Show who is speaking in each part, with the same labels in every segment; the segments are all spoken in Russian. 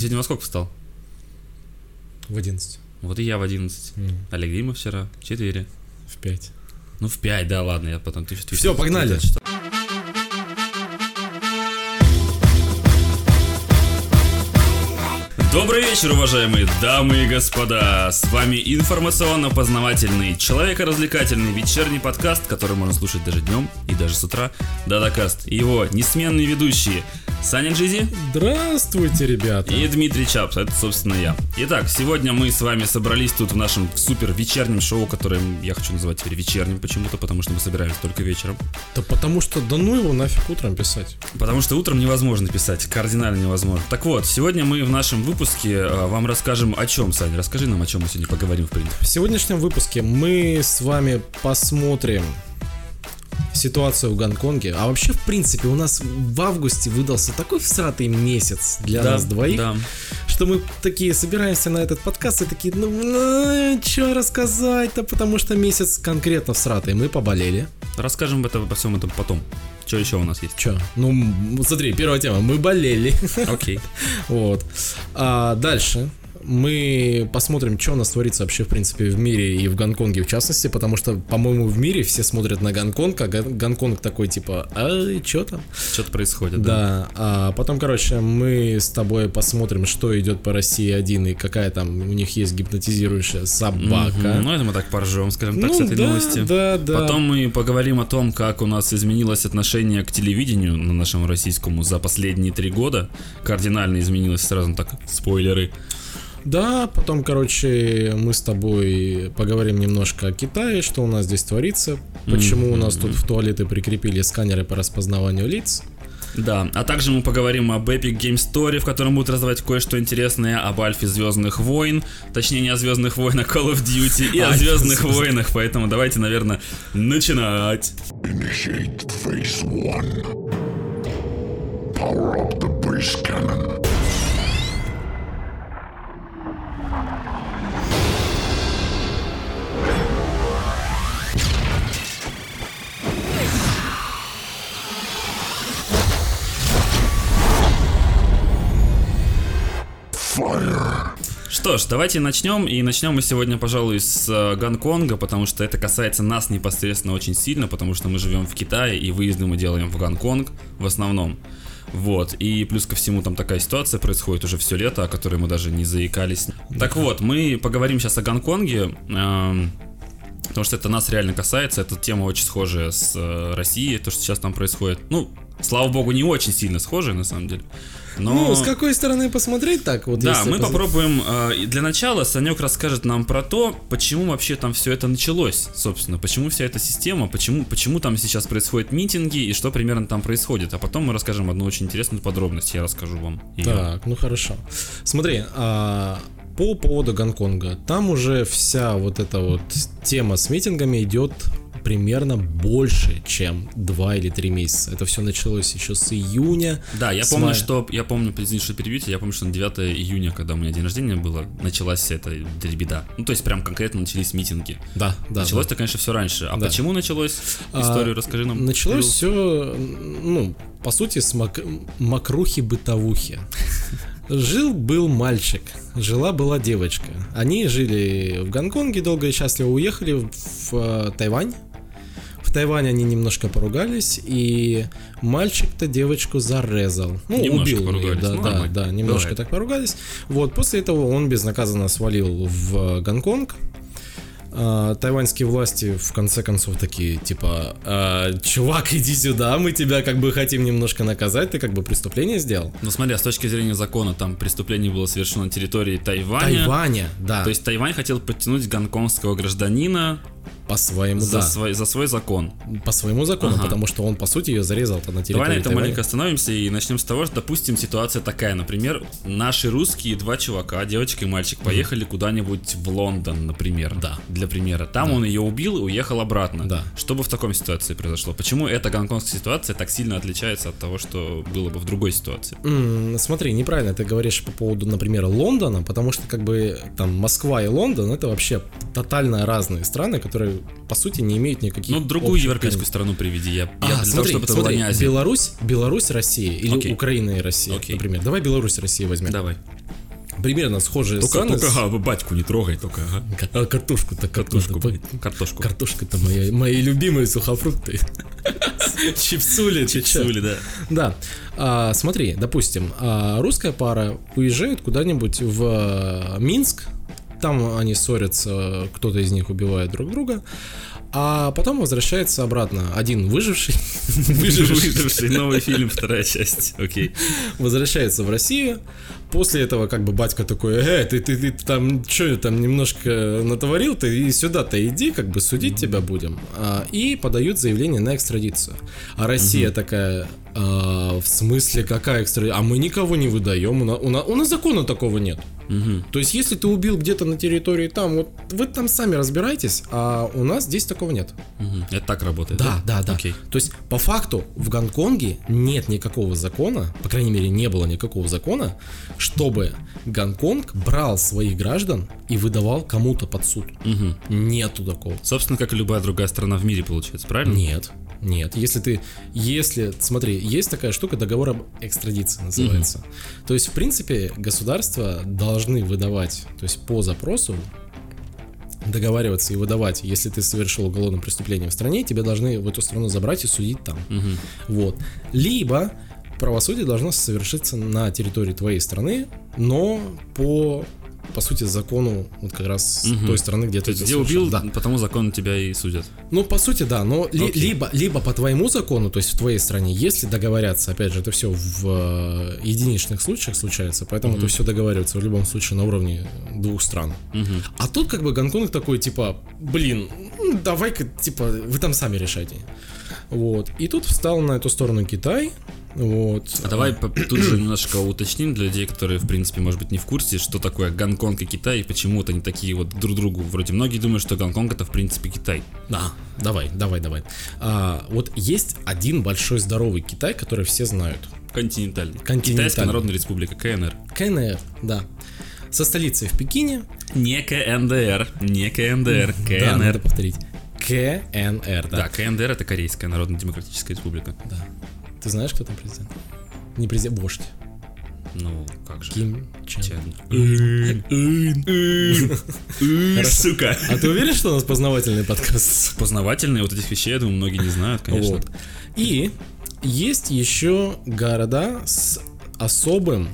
Speaker 1: Ты сегодня во сколько встал?
Speaker 2: В 11.
Speaker 1: Вот и я в 11.
Speaker 2: М,
Speaker 1: Олег Дима вчера в 4.
Speaker 2: В 5.
Speaker 1: Ну, в 5, да, ладно, я потом... Ты, ты-
Speaker 2: Всё,
Speaker 1: ты-
Speaker 2: погнали.
Speaker 1: ты- что- Добрый вечер, уважаемые дамы и господа! С вами информационно-познавательный, человеко-развлекательный вечерний подкаст, который можно слушать даже днем и даже с утра. Дадакаст. И его несменные ведущие Саня Джизи
Speaker 2: Здравствуйте, ребята.
Speaker 1: и Дмитрий Чапс, это, собственно, я. Итак, сегодня мы с вами собрались тут в нашем супер вечернем шоу, которое я хочу называть теперь вечерним почему-то, потому что мы собираемся только вечером.
Speaker 2: Да потому что да ну его нафиг утром писать.
Speaker 1: Потому что утром невозможно писать, кардинально невозможно. Так вот, сегодня мы в нашем выпуске э, вам расскажем о чем, Саня. Расскажи нам, о чем мы сегодня поговорим, в принципе.
Speaker 2: В сегодняшнем выпуске мы с вами посмотрим ситуацию в Гонконге. А вообще, в принципе, у нас в августе выдался такой всратый месяц для нас двоих,
Speaker 1: Да.
Speaker 2: что мы такие собираемся на этот подкаст и такие, ну, что рассказать-то, потому что месяц конкретно всратый. Мы поболели.
Speaker 1: Расскажем это, обо всем этом потом. Что еще у нас есть?
Speaker 2: Че? Ну, смотри, первая тема. Мы болели.
Speaker 1: Окей.
Speaker 2: Вот. А дальше мы посмотрим, что у нас творится вообще, в принципе, в мире и в Гонконге в частности, потому что, по-моему, в мире все смотрят на Гонконг, а Гон- Гонконг такой, типа, а что там?
Speaker 1: Что-то происходит, да.
Speaker 2: Да, а потом, короче, мы с тобой посмотрим, что идет по России один и какая там у них есть гипнотизирующая собака.
Speaker 1: Мгм. Ну, это мы так поржем, скажем так,
Speaker 2: Ну
Speaker 1: с этой
Speaker 2: да,
Speaker 1: новости.
Speaker 2: да, да.
Speaker 1: Потом мы поговорим о том, как у нас изменилось отношение к телевидению на нашем российскому за последние три года. Кардинально изменилось, сразу так, спойлеры.
Speaker 2: Да, потом, короче, мы с тобой поговорим немножко о Китае, что у нас здесь творится, почему у нас тут в туалеты прикрепили сканеры по распознаванию лиц.
Speaker 1: Да, а также мы поговорим об Epic Game Story, в котором будут раздавать кое-что интересное об Альфе Звездных войн, точнее не о Звездных войнах, Call of Duty и о Звездных войнах, поэтому давайте, наверное, начинать.
Speaker 3: Initiate phase one. Power up the base cannon. Fire.
Speaker 1: Что ж, давайте начнем. И начнем мы сегодня, пожалуй, с э, Гонконга, потому что это касается нас непосредственно очень сильно, потому что мы живем в Китае, и выезды мы делаем в Гонконг в основном. Вот, и плюс ко всему там такая ситуация происходит уже все лето, о которой мы даже не заикались. Так вот, мы поговорим сейчас о Гонконге, эм, потому что это нас реально касается, эта тема очень схожая с э, Россией, то, что сейчас там происходит. Ну, слава богу, не очень сильно схожая на самом деле. Но...
Speaker 2: Ну, с какой стороны посмотреть так? Вот
Speaker 1: Да, мы
Speaker 2: поз-
Speaker 1: попробуем. э, для начала Санек расскажет нам про то, почему вообще там все это началось, собственно, почему вся эта система, почему, почему там сейчас происходят митинги и что примерно там происходит. А потом мы расскажем одну очень интересную подробность, я расскажу вам. её.
Speaker 2: Так, ну хорошо. Смотри, а, по поводу Гонконга, там уже вся вот эта вот тема с митингами идет примерно больше, чем 2 или 3 месяца. Это все началось еще с июня.
Speaker 1: Да, я помню,
Speaker 2: мая.
Speaker 1: что я помню, извините, что перебьете, я помню, что на 9 июня, когда у меня день рождения было, началась вся эта дребеда. Ну, то есть прям конкретно начались митинги.
Speaker 2: Да, да.
Speaker 1: Началось-то, конечно, все раньше. А
Speaker 2: Да.
Speaker 1: почему началось?
Speaker 2: А,
Speaker 1: Историю расскажи нам.
Speaker 2: Началось
Speaker 1: Плюс.
Speaker 2: все, ну, по сути, с мак- макрухи-бытовухи. Жил-был мальчик, жила-была девочка. Они жили в Гонконге, долго и счастливо уехали в э, Тайвань. В Тайване они немножко поругались, и мальчик-то девочку зарезал. Ну,
Speaker 1: Немножко
Speaker 2: убил.
Speaker 1: поругались,
Speaker 2: Да,
Speaker 1: ну,
Speaker 2: да,
Speaker 1: нормально.
Speaker 2: да, немножко
Speaker 1: Бывает.
Speaker 2: так поругались. Вот, после этого он безнаказанно свалил в Гонконг. А, тайваньские власти в конце концов такие, типа, «А, чувак, иди сюда, мы тебя как бы хотим немножко наказать, ты как бы преступление сделал.
Speaker 1: Ну смотри, а с точки зрения закона, там преступление было совершено на территории Тайваня.
Speaker 2: Тайваня, да,
Speaker 1: То есть Тайвань хотел подтянуть гонконгского гражданина
Speaker 2: по своему,
Speaker 1: за,
Speaker 2: да,
Speaker 1: свой, за свой закон.
Speaker 2: по своему закону,
Speaker 1: Ага.
Speaker 2: потому что он, по сути, ее зарезал-то на территории
Speaker 1: Давай на этом
Speaker 2: Тайваня.
Speaker 1: маленько остановимся и начнем с того, что, допустим, ситуация такая. Например, наши русские два чувака, девочка и мальчик, поехали куда-нибудь в Лондон, например.
Speaker 2: Да.
Speaker 1: Для примера. Там он ее убил и уехал обратно.
Speaker 2: Да.
Speaker 1: Что бы в таком ситуации произошло? Почему эта гонконгская ситуация так сильно отличается от того, что было бы в другой ситуации?
Speaker 2: М, Смотри, неправильно ты говоришь по поводу, например, Лондона, потому что как бы там Москва и Лондон это вообще тотально разные страны, которые, по сути, не имеют никаких
Speaker 1: Ну, другую европейскую страну приведи. Я, я
Speaker 2: А,
Speaker 1: для того,
Speaker 2: смотри,
Speaker 1: чтобы это была
Speaker 2: смотри,
Speaker 1: не Азия.
Speaker 2: Беларусь, Беларусь, Россия или
Speaker 1: Окей.
Speaker 2: Украина и Россия,
Speaker 1: Окей.
Speaker 2: например. Давай Беларусь, Россия возьмем.
Speaker 1: Давай.
Speaker 2: Примерно схожие
Speaker 1: Только,
Speaker 2: страны.
Speaker 1: только ага, батьку не трогай, только ага.
Speaker 2: А, картошку-то,
Speaker 1: Картошку.
Speaker 2: картошку. Картошка-то моя, мои любимые сухофрукты. Чипсули?
Speaker 1: Чипсули, да.
Speaker 2: Да. А, смотри, допустим, а, русская пара уезжает куда-нибудь в а, Минск, там они ссорятся, кто-то из них убивает друг друга, а потом возвращается обратно. Один выживший, выживший
Speaker 1: новый фильм, вторая часть. Окей.
Speaker 2: возвращается в Россию. После этого как бы батька такой, э, ты, ты, ты там что там немножко натворил, ты и сюда-то иди, как бы судить тебя будем. А, и подают заявление на экстрадицию. А Россия такая, «А, в смысле какая экстрадиция? А мы никого не выдаем, у нас, у нас, у нас закона такого нет.
Speaker 1: Мгм.
Speaker 2: То есть, если ты убил где-то на территории там, вот вы там сами разбирайтесь, а у нас здесь такого нет.
Speaker 1: Мгм. Это так работает.
Speaker 2: Да, да, да.
Speaker 1: Окей.
Speaker 2: То есть, по факту, в Гонконге нет никакого закона, по крайней мере, не было никакого закона, чтобы Гонконг брал своих граждан и выдавал кому-то под суд.
Speaker 1: Мгм.
Speaker 2: Нету такого.
Speaker 1: Собственно, как и любая другая страна в мире, получается, правильно?
Speaker 2: Нет, нет. Если ты, если, смотри, есть такая штука, договор об экстрадиции называется. То есть, в принципе, государства должны выдавать, то есть по запросу договариваться и выдавать, если ты совершил уголовное преступление в стране, тебе должны в эту страну забрать и судить там.
Speaker 1: Мгм.
Speaker 2: Вот. Либо правосудие должно совершиться на территории твоей страны, но по по сути закону вот как раз
Speaker 1: Мгм.
Speaker 2: той страны, где
Speaker 1: То
Speaker 2: ты
Speaker 1: где убил,
Speaker 2: Да.
Speaker 1: потому закон тебя и судят.
Speaker 2: Ну, по сути, да, но ли- либо, либо по твоему закону, то есть в твоей стране, если договорятся, опять же, это все в э, единичных случаях случается, поэтому это все договаривается в любом случае на уровне двух стран.
Speaker 1: Мгм.
Speaker 2: А тут как бы Гонконг такой, типа, блин, м, давай-ка, типа, вы там сами решайте. Вот. И тут встал на эту сторону Китай. Вот.
Speaker 1: А давай тут же немножко уточним для людей, которые, в принципе, может быть, не в курсе, что такое Гонконг и Китай, и почему вот они такие вот друг другу. Вроде многие думают, что Гонконг это, в принципе, Китай.
Speaker 2: Да, давай, давай, давай. А, вот есть один большой здоровый Китай, который все знают.
Speaker 1: Континентальный.
Speaker 2: Континентальный.
Speaker 1: Китайская Народная Республика, КНР.
Speaker 2: КНР, да. Со столицей в Пекине.
Speaker 1: Не КНДР, не КНДР,
Speaker 2: Да, надо
Speaker 1: КНР.
Speaker 2: повторить. КНР, да.
Speaker 1: Да, КНДР это Корейская Народно-Демократическая Республика.
Speaker 2: Да. Ты знаешь, кто там президент? Не президент, вождь.
Speaker 1: Ну, как же.
Speaker 2: Ким Чен.
Speaker 1: Чен. Сука.
Speaker 2: А ты уверен, что у нас познавательный подкаст?
Speaker 1: Познавательные вот этих вещей, я думаю, многие не знают, конечно.
Speaker 2: Вот. И есть еще города с особым,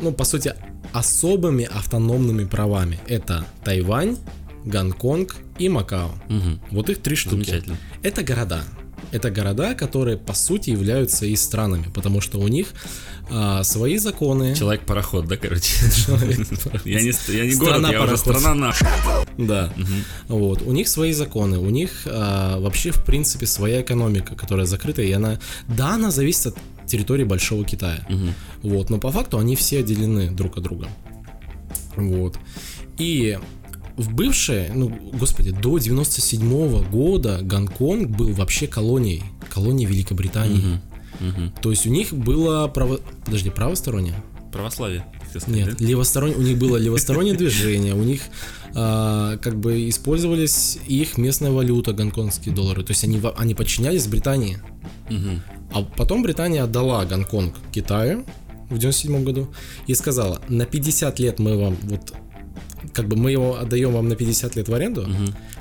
Speaker 2: ну, по сути, особыми автономными правами. Это Тайвань, Гонконг и Макао.
Speaker 1: Мгм.
Speaker 2: Вот их три штуки. Это города. Это города, которые по сути являются и странами, потому что у них а, свои законы.
Speaker 1: Человек-пароход, да, короче? Я не, я не город,
Speaker 2: Страна
Speaker 1: я уже страна наша.
Speaker 2: Да. Вот. У них свои законы, у них а, вообще, в принципе, своя экономика, которая закрыта, и она, да, она зависит от территории Большого Китая. Вот, но по факту они все отделены друг от друга. Вот. И в бывшее, ну, господи, до 97 года Гонконг был вообще колонией, колонией Великобритании.
Speaker 1: Мгм.
Speaker 2: То есть у них было право... Подожди, правостороннее?
Speaker 1: Православие, сказать,
Speaker 2: Нет,
Speaker 1: да?
Speaker 2: левостороннее, у них было левостороннее движение, у них а, как бы использовались их местная валюта, гонконгские доллары, то есть они, они подчинялись Британии.
Speaker 1: Мгм.
Speaker 2: А потом Британия отдала Гонконг Китаю в 97 году и сказала, на 50 лет мы вам вот как бы мы его отдаем вам на 50 лет в аренду,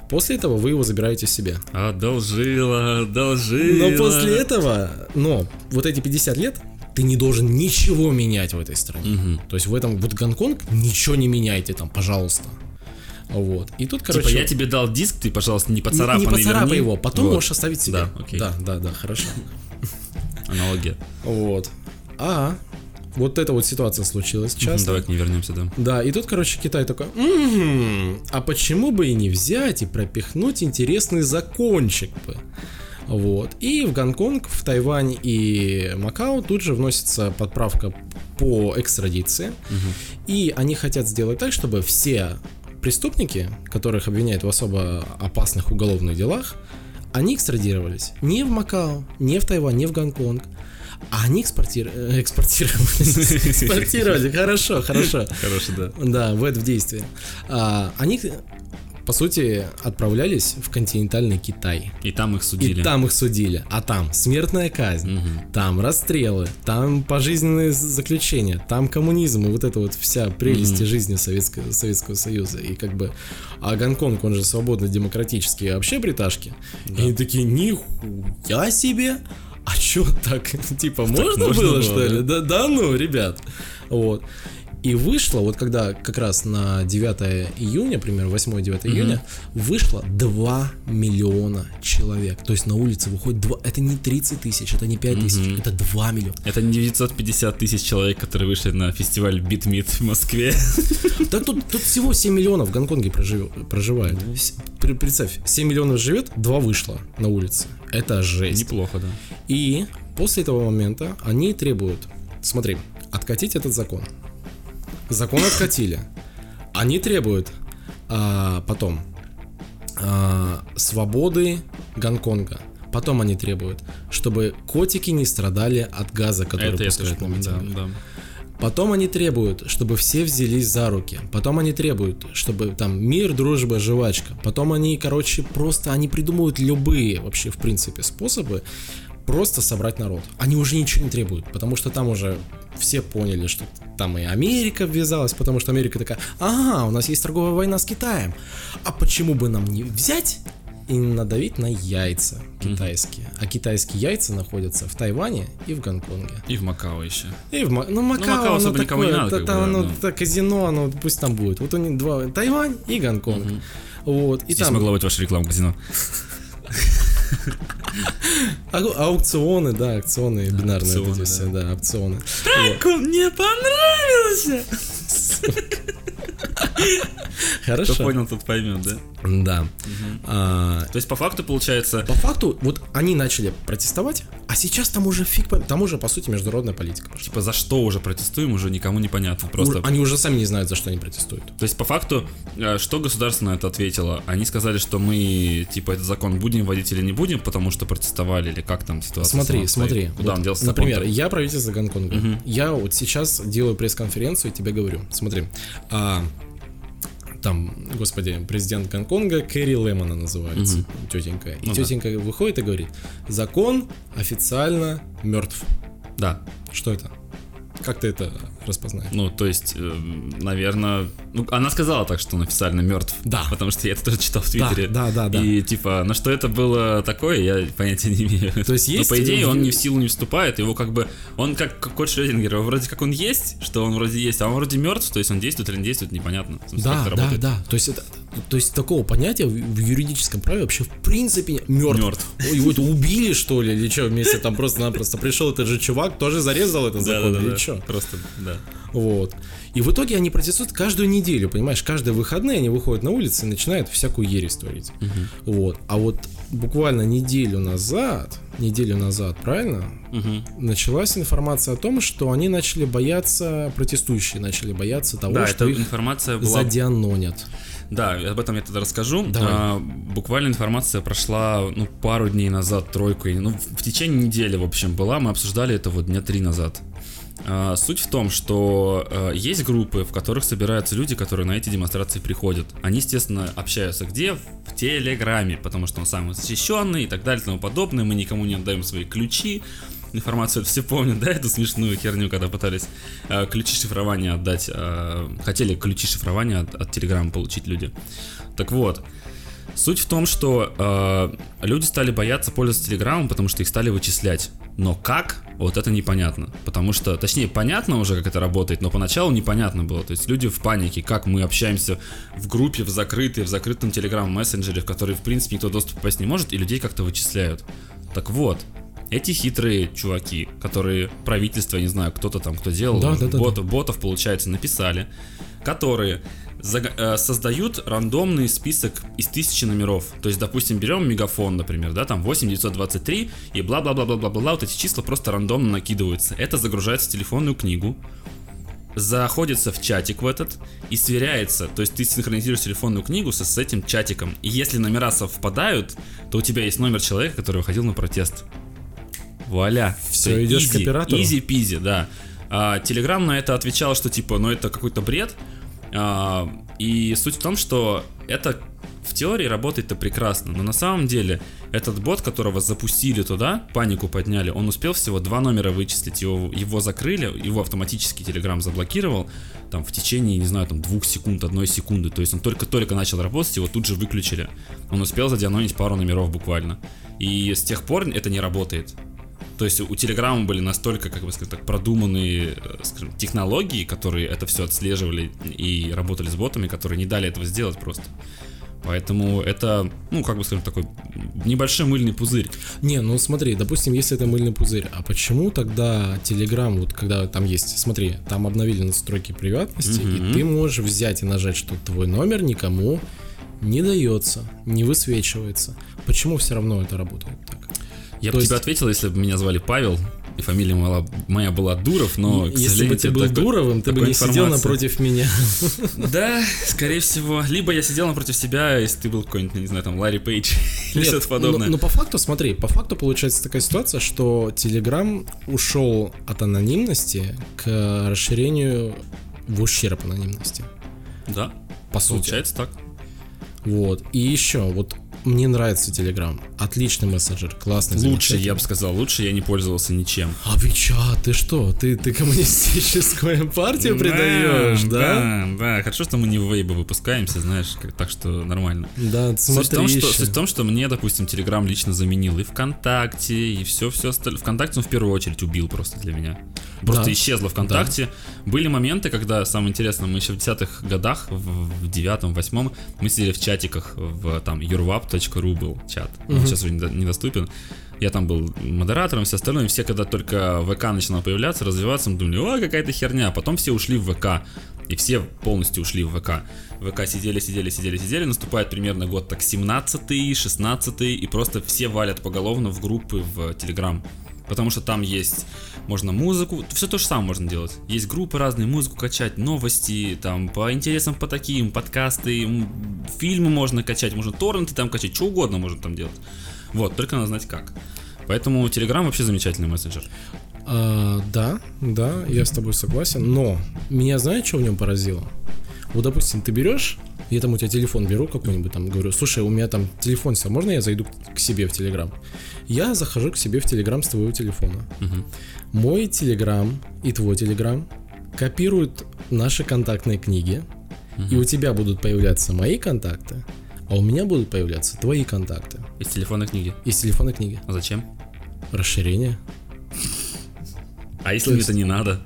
Speaker 2: после этого вы его забираете себе.
Speaker 1: Одолжила, одолжила.
Speaker 2: Но после этого, но вот эти 50 лет ты не должен ничего менять в этой стране.
Speaker 1: Мгм.
Speaker 2: То есть в этом вот Гонконг ничего не меняйте там, пожалуйста. Вот. И тут, короче,
Speaker 1: Типа я тебе дал диск, ты, пожалуйста, не
Speaker 2: не,
Speaker 1: поцарапанный
Speaker 2: не поцарапай
Speaker 1: верни.
Speaker 2: его, потом
Speaker 1: Вот.
Speaker 2: можешь оставить себе.
Speaker 1: Да, окей.
Speaker 2: Да, да, да, хорошо.
Speaker 1: Аналогия.
Speaker 2: Вот. А вот эта вот ситуация случилась часто.
Speaker 1: Давай к ней вернемся, да.
Speaker 2: Да, и тут, короче, Китай такой, «Мгм, а почему бы и не взять и пропихнуть интересный закончик бы? Вот. И в Гонконг, в Тайвань и Макао тут же вносится подправка по экстрадиции. И они хотят сделать так, чтобы все преступники, которых обвиняют в особо опасных уголовных делах, они экстрадировались не в Макао, не в Тайвань, не в Гонконг, а они экспортир... э, экспортировались. Экспортировали, хорошо, хорошо.
Speaker 1: Хороший, да.
Speaker 2: Да, ввод в действие. А, они по сути, отправлялись в континентальный Китай.
Speaker 1: И там их судили.
Speaker 2: И там их судили. А там смертная казнь, там расстрелы, там пожизненные заключения, там коммунизм и вот это вот вся прелесть жизни Советского, Советского Союза. И как бы, а Гонконг, он же свободно демократический, вообще бриташки. И они такие, нихуя себе! А чё так? Типа, можно,
Speaker 1: можно
Speaker 2: было,
Speaker 1: было,
Speaker 2: что ли? Да, да ну, ребят. Вот. И вышло, вот когда как раз на 9 июня, примерно 8-9 июня, вышло 2 миллиона человек. То есть на улице выходит 2, это не 30 тысяч, это не 5 тысяч, это 2 миллиона.
Speaker 1: Это не 950 тысяч человек, которые вышли на фестиваль Meat&Beat в Москве.
Speaker 2: Да тут, тут всего 7 миллионов в Гонконге прожив- проживает. При- Представь, 7 миллионов живет, 2 вышло на улице. Это жесть.
Speaker 1: Неплохо, да.
Speaker 2: И после этого момента они требуют, смотри, откатить этот закон. Закон откатили. Они требуют а, потом а, свободы Гонконга. Потом они требуют, чтобы котики не страдали от газа, который
Speaker 1: Это
Speaker 2: пускают на
Speaker 1: помню, да,
Speaker 2: митингах.
Speaker 1: да.
Speaker 2: Потом они требуют, чтобы все взялись за руки. Потом они требуют, чтобы там мир, дружба, жвачка. Потом они, короче, просто они придумывают любые вообще, в принципе, способы просто собрать народ. Они уже ничего не требуют, потому что там уже все поняли, что там и Америка ввязалась, потому что Америка такая, ага, у нас есть торговая война с Китаем. А почему бы нам не взять и надавить на яйца китайские? А китайские яйца находятся в Тайване и в Гонконге.
Speaker 1: И в Макао еще.
Speaker 2: И в Ма- ну, Макао,
Speaker 1: Макао
Speaker 2: оно
Speaker 1: особо никому не
Speaker 2: такое,
Speaker 1: надо, как
Speaker 2: там
Speaker 1: бы,
Speaker 2: оно,
Speaker 1: да.
Speaker 2: та- казино, оно пусть там будет. Вот у них два, Тайвань и Гонконг. Вот, и
Speaker 1: Здесь
Speaker 2: там
Speaker 1: могла быть ваша реклама казино.
Speaker 2: ау- аукционы, да, аукционы, бинарные вот
Speaker 1: аукционы,
Speaker 2: эти все,
Speaker 1: да.
Speaker 2: да, аукционы.
Speaker 1: Как он мне понравился! Кто
Speaker 2: Хорошо.
Speaker 1: понял, тот поймет, да?
Speaker 2: Да. А,
Speaker 1: То есть, по факту, получается,
Speaker 2: по факту, вот они начали протестовать, а сейчас там уже фиг, там уже, по сути, международная политика пошла.
Speaker 1: типа, за что уже протестуем, уже никому не понятно. Просто
Speaker 2: Они уже сами не знают, за что они протестуют.
Speaker 1: То есть, по факту, э, что государство на это ответило? Они сказали, что мы, типа, этот закон будем вводить или не будем, потому что протестовали, или как там ситуация?
Speaker 2: Смотри, смотри.
Speaker 1: Куда
Speaker 2: вот,
Speaker 1: он делся?
Speaker 2: Например, я правительство Гонконга. Я вот сейчас делаю пресс-конференцию и тебе говорю. Смотри, а, там, господи, президент Гонконга Кэрри Лемона называется, тетенька. И
Speaker 1: Ну да.
Speaker 2: тетенька выходит и говорит, закон официально мертв.
Speaker 1: Да.
Speaker 2: Что это? Как ты это распознаешь?
Speaker 1: Ну, то есть, наверное... Ну, она сказала так, что он официально мертв.
Speaker 2: Да.
Speaker 1: Потому что я это тоже читал в
Speaker 2: Да,
Speaker 1: Твиттере.
Speaker 2: да, да, да.
Speaker 1: И, типа, на что это было такое, я понятия не имею.
Speaker 2: То есть есть
Speaker 1: Но, по идее, он ни в силу не вступает. Его как бы... Он как, как кот Шрёдингера. Вроде как он есть, что он вроде есть, а он вроде мертв, то есть он действует или не действует, непонятно. Смысле,
Speaker 2: Да,
Speaker 1: это
Speaker 2: да,
Speaker 1: работает.
Speaker 2: да. То есть это, то есть такого понятия в юридическом праве вообще в принципе мертв.
Speaker 1: Мертв.
Speaker 2: Его это убили что ли или что вместе там просто-напросто пришел этот же чувак тоже зарезал этот
Speaker 1: Да,
Speaker 2: закон
Speaker 1: да, да,
Speaker 2: или
Speaker 1: да.
Speaker 2: что?
Speaker 1: Просто, да.
Speaker 2: Вот. И в итоге они протестуют каждую неделю, понимаешь, каждые выходные они выходят на улицы и начинают всякую ересь творить. Вот. А вот буквально неделю назад, неделю назад, правильно, началась информация о том, что они начали бояться, протестующие начали бояться того,
Speaker 1: Да,
Speaker 2: что
Speaker 1: эта
Speaker 2: их
Speaker 1: информация была
Speaker 2: задианонят.
Speaker 1: Да, об этом я тогда расскажу.
Speaker 2: Давай.
Speaker 1: А, буквально информация прошла, ну, пару дней назад, тройку, ну, в, в течение недели, в общем, была. Мы обсуждали это вот дня три назад. А, суть в том, что а, есть группы, в которых собираются люди, которые на эти демонстрации приходят. Они, естественно, общаются где? В Телеграме, потому что он самый защищенный и так далее и тому подобное. Мы никому не отдаем свои ключи. Информацию все помнят, да, эту смешную херню, когда пытались э, ключи шифрования отдать, э, хотели ключи шифрования от, от Телеграма получить люди. Так вот, суть в том, что э, люди стали бояться пользоваться Телеграмом, потому что их стали вычислять. Но как? Вот это непонятно. Потому что, точнее, понятно уже, как это работает, но поначалу непонятно было. То есть люди в панике, как мы общаемся в группе, в закрытой, в закрытом Телеграм-мессенджере, в который, в принципе, никто доступ попасть не может, и людей как-то вычисляют. Так вот, эти хитрые чуваки, которые правительство, не знаю, кто-то там, кто делал,
Speaker 2: Да, да, да,
Speaker 1: ботов, ботов, получается, написали, которые создают рандомный список из тысячи номеров. То есть, допустим, берем мегафон, например, да, там 8923 и бла-бла-бла-бла-бла-бла, вот эти числа просто рандомно накидываются. Это загружается в телефонную книгу, заходится в чатик в этот и сверяется. То есть ты синхронизируешь телефонную книгу со, с этим чатиком. И если номера совпадают, то у тебя есть номер человека, который выходил на протест. Вуаля.
Speaker 2: Всё,
Speaker 1: То есть
Speaker 2: идёшь к оператору?
Speaker 1: Изи-пизи, да. А, Телеграм на это отвечал, что типа, ну это какой-то бред. А, и суть в том, что это в теории работает-то прекрасно, но на самом деле этот бот, которого запустили туда, панику подняли, он успел всего два номера вычислить, его, его закрыли, его автоматически Telegram заблокировал, там в течение, не знаю, там двух секунд, одной секунды, то есть он только-только начал работать, его тут же выключили. Он успел задианонить пару номеров буквально. И с тех пор это не работает. То есть у Телеграма были настолько, как бы сказать так, продуманные э, скажем, технологии, которые это все отслеживали и работали с ботами, которые не дали этого сделать просто. Поэтому это, ну, как бы скажем, такой небольшой мыльный пузырь.
Speaker 2: Не, ну смотри, допустим, если это мыльный пузырь, а почему тогда Telegram, вот когда там есть, смотри, там обновили настройки приватности,
Speaker 1: Мгм.
Speaker 2: и ты можешь взять и нажать, что твой номер никому не дается, не высвечивается. Почему все равно это работает так?
Speaker 1: Я
Speaker 2: То
Speaker 1: бы
Speaker 2: есть-
Speaker 1: тебе ответил, если бы меня звали Павел, и фамилия моя, моя была Дуров, но, к
Speaker 2: Если бы ты был
Speaker 1: такой-
Speaker 2: Дуровым, ты бы не сидел
Speaker 1: информации.
Speaker 2: напротив меня.
Speaker 1: Да, скорее всего. Либо я сидел напротив себя, если ты был какой-нибудь, не знаю, там, Ларри Пейдж или что-то подобное.
Speaker 2: Но, но по факту, смотри, по факту получается такая ситуация, что Telegram ушел от анонимности к расширению в ущерб анонимности.
Speaker 1: Да,
Speaker 2: По сути.
Speaker 1: получается так.
Speaker 2: Вот. И еще, вот мне нравится Telegram. Отличный мессенджер, классный.
Speaker 1: Лучше, я бы сказал, лучше я не пользовался ничем.
Speaker 2: А Вичат, ты что? Ты, ты коммунистическую партию предаешь, да?
Speaker 1: Да, да. Хорошо, что мы не в вейбы выпускаемся, знаешь, как- так что нормально.
Speaker 2: Да,
Speaker 1: Суть в, том,
Speaker 2: смотри
Speaker 1: что, суть в том, что мне, допустим, Телеграм лично заменил и ВКонтакте, и все, все остальное. ВКонтакте он в первую очередь убил просто для меня. Просто
Speaker 2: Да.
Speaker 1: исчезло ВКонтакте. Были моменты, когда, самое интересное, мы еще в десятых годах, в, девятом, восьмом, мы сидели в чатиках, в там yourwap.ru был чат. Он сейчас уже недо- недоступен. Я там был модератором, все остальное. И все, когда только ВК начинал появляться, развиваться, мы думали, о, какая-то херня. Потом все ушли в ВК. И все полностью ушли в ВК. В ВК сидели, сидели, сидели, сидели. Наступает примерно год так 17 16 и просто все валят поголовно в группы в Телеграм. Потому что там есть, можно музыку, все то же самое можно делать. Есть группы разные, музыку качать, новости, там, по интересам по таким, подкасты, фильмы можно качать, можно торренты там качать, что угодно можно там делать. Вот, только надо знать как. Поэтому Telegram вообще замечательный мессенджер.
Speaker 2: А, да, да, я с тобой согласен, но меня знаешь, что в нем поразило? Вот, допустим, ты берешь, я там у тебя телефон беру какой-нибудь, там говорю, слушай, у меня там телефон сел, можно я зайду к себе в Телеграм? Я захожу к себе в Телеграм с твоего телефона.
Speaker 1: Мгм.
Speaker 2: Мой Телеграм и твой Телеграм копируют наши контактные книги, и у тебя будут появляться мои контакты, а у меня будут появляться твои контакты
Speaker 1: Из телефонной книги.
Speaker 2: из телефонной книги.
Speaker 1: А зачем?
Speaker 2: Расширение.
Speaker 1: А если мне это не надо?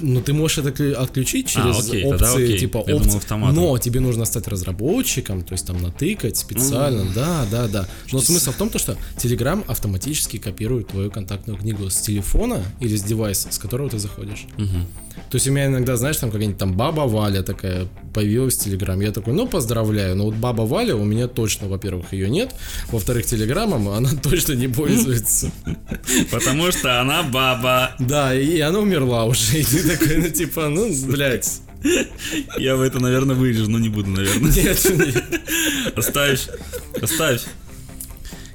Speaker 2: Ну, ты можешь это клю- отключить через
Speaker 1: А, окей,
Speaker 2: опции,
Speaker 1: тогда окей.
Speaker 2: типа опции.
Speaker 1: думал, автоматом.
Speaker 2: но тебе нужно стать разработчиком, то есть там натыкать специально, да, да, да. Но смысл в том, то, что Telegram автоматически копирует твою контактную книгу с телефона или с девайса, с которого ты заходишь.
Speaker 1: Мгм.
Speaker 2: То есть у меня иногда, знаешь, там какая-нибудь там баба Валя такая появилась в Телеграм. Я такой, ну поздравляю, но вот баба Валя у меня точно, во-первых, ее нет, во-вторых, Телеграмом она точно не пользуется.
Speaker 1: Потому что она баба.
Speaker 2: Да, и она умерла уже. И ты такой, ну типа, ну, блядь.
Speaker 1: Я в это, наверное, вырежу, но не буду, наверное.
Speaker 2: Нет, нет.
Speaker 1: Оставь. Оставь.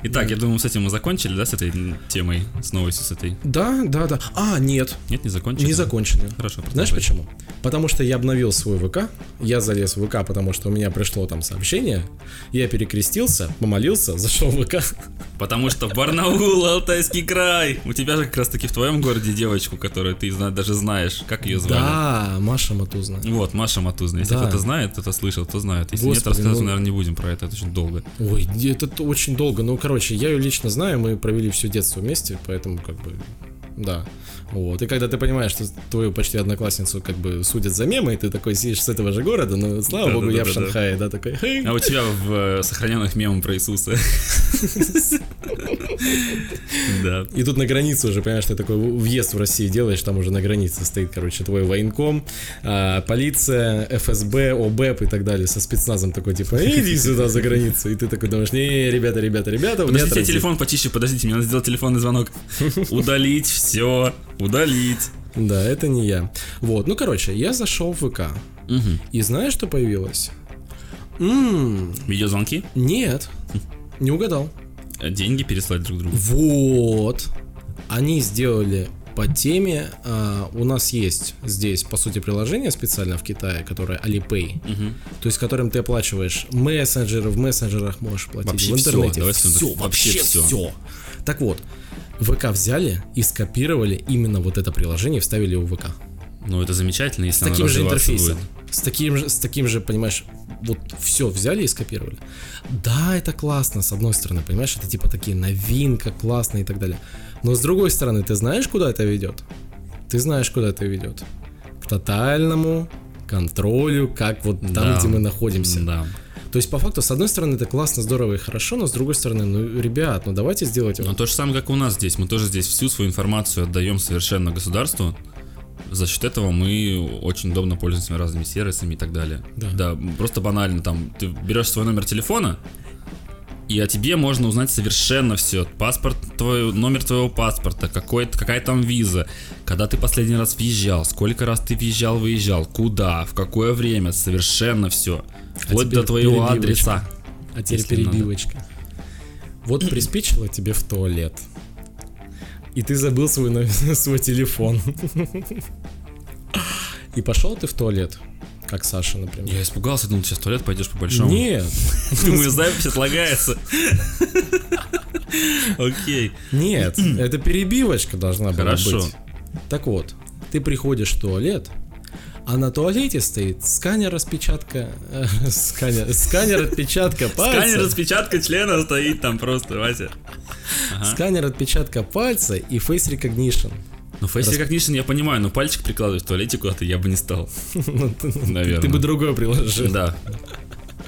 Speaker 1: Итак, я думаю, с этим мы закончили, да, с этой темой, с новостью с этой?
Speaker 2: Да, да, да. А, нет,
Speaker 1: Нет, не закончили?
Speaker 2: не закончили.
Speaker 1: Хорошо,
Speaker 2: Знаешь
Speaker 1: продолжай.
Speaker 2: почему? Потому что я обновил свой ВК, я залез в ВК, потому что у меня пришло там сообщение, я перекрестился, помолился, зашел в ВК.
Speaker 1: Потому что Барнаул, Алтайский край. У тебя же как раз таки в твоем городе девочку, которую ты даже знаешь, как ее звали.
Speaker 2: Да, Маша Матузна.
Speaker 1: Вот, Маша Матузна. Если
Speaker 2: Да.
Speaker 1: кто-то знает, кто-то слышал, кто знает. Если нет,
Speaker 2: Господи,
Speaker 1: рассказывать,
Speaker 2: ну-
Speaker 1: наверное, не будем про это, это очень долго.
Speaker 2: Ой, это очень долго. Ну, короче, я ее лично знаю, мы провели все детство вместе, поэтому как бы, да. Вот. И когда ты понимаешь, что твою почти одноклассницу как бы судят за мемы, и ты такой сидишь с этого же города, но слава
Speaker 1: Да,
Speaker 2: богу,
Speaker 1: да,
Speaker 2: я
Speaker 1: да,
Speaker 2: в. Шанхае, да, такой.
Speaker 1: А у тебя в э, сохраненных мемах про Иисуса. Да.
Speaker 2: И тут на границе уже, понимаешь, ты такой въезд в Россию делаешь, там уже на границе стоит, короче, твой военком, а, полиция, ФСБ, ОБЭП и так далее, со спецназом такой, типа, иди сюда за границу. И ты такой думаешь, не, ребята, ребята, ребята, у меня
Speaker 1: Подождите,
Speaker 2: транзит».
Speaker 1: телефон почище, подождите, мне надо сделать телефонный звонок. Удалить все, удалить.
Speaker 2: Да, это не я. Вот, ну, короче, я зашел в ВК,
Speaker 1: Мгм.
Speaker 2: и знаешь, что появилось? Ммм,
Speaker 1: Видеозвонки,
Speaker 2: нет, не угадал.
Speaker 1: э, деньги переслать друг другу.
Speaker 2: Вот. Они сделали по теме. А, у нас есть здесь, по сути, приложение специально в Китае, которое Alipay, то есть которым ты оплачиваешь мессенджеры, в мессенджерах можешь платить,
Speaker 1: Вообще
Speaker 2: в
Speaker 1: всё,
Speaker 2: интернете.
Speaker 1: давай скажем так, вообще всё.
Speaker 2: все. Так вот, ВК взяли и скопировали именно вот это приложение и вставили его в ВК.
Speaker 1: Ну, это замечательно, если
Speaker 2: С таким же интерфейсом.
Speaker 1: будет.
Speaker 2: С таким же, с таким же, понимаешь, вот все взяли и скопировали. Да, это классно, с одной стороны, понимаешь, это типа такие новинка, классно и так далее. Но с другой стороны, ты знаешь, куда это ведет? Ты знаешь, куда это ведет? К тотальному контролю, как вот там,
Speaker 1: Да.
Speaker 2: где мы находимся.
Speaker 1: Да.
Speaker 2: То есть, по факту, с одной стороны, это классно, здорово и хорошо, но с другой стороны, ну, ребят, ну давайте сделать
Speaker 1: Ну, то же самое, как у нас здесь. Мы тоже здесь всю свою информацию отдаем совершенно государству. За счет этого мы очень удобно пользуемся разными сервисами и так далее.
Speaker 2: Да.
Speaker 1: просто банально там, ты берешь свой номер телефона, и о тебе можно узнать совершенно все. Паспорт твой, номер твоего паспорта, какой, какая там виза, когда ты последний раз въезжал, сколько раз ты въезжал, выезжал, куда, в какое время, совершенно все. Вплоть
Speaker 2: теперь
Speaker 1: до твоего
Speaker 2: перебивочка.
Speaker 1: адреса.
Speaker 2: А теперь
Speaker 1: Если надо.
Speaker 2: перебивочка. Вот приспичило тебе в туалет. И ты забыл свой, свой телефон. И пошел ты в туалет, как Саша, например.
Speaker 1: Я испугался, думал, сейчас в туалет пойдешь по большому.
Speaker 2: Нет,
Speaker 1: Думаю, запись отлагается. Окей.
Speaker 2: нет, это перебивочка должна была
Speaker 1: Хорошо.
Speaker 2: быть. Так вот, ты приходишь в туалет, а на туалете стоит сканер распечатка, э, сканер, сканер отпечатка пальца.
Speaker 1: Сканер распечатка члена стоит там просто, Вася.
Speaker 2: Сканер отпечатка пальца и face recognition.
Speaker 1: Ну, Face Recognition я понимаю, но пальчик прикладывать в туалете куда-то я бы не стал.
Speaker 2: Ну, ты-
Speaker 1: Наверное.
Speaker 2: Ты бы другое приложил.
Speaker 1: Да.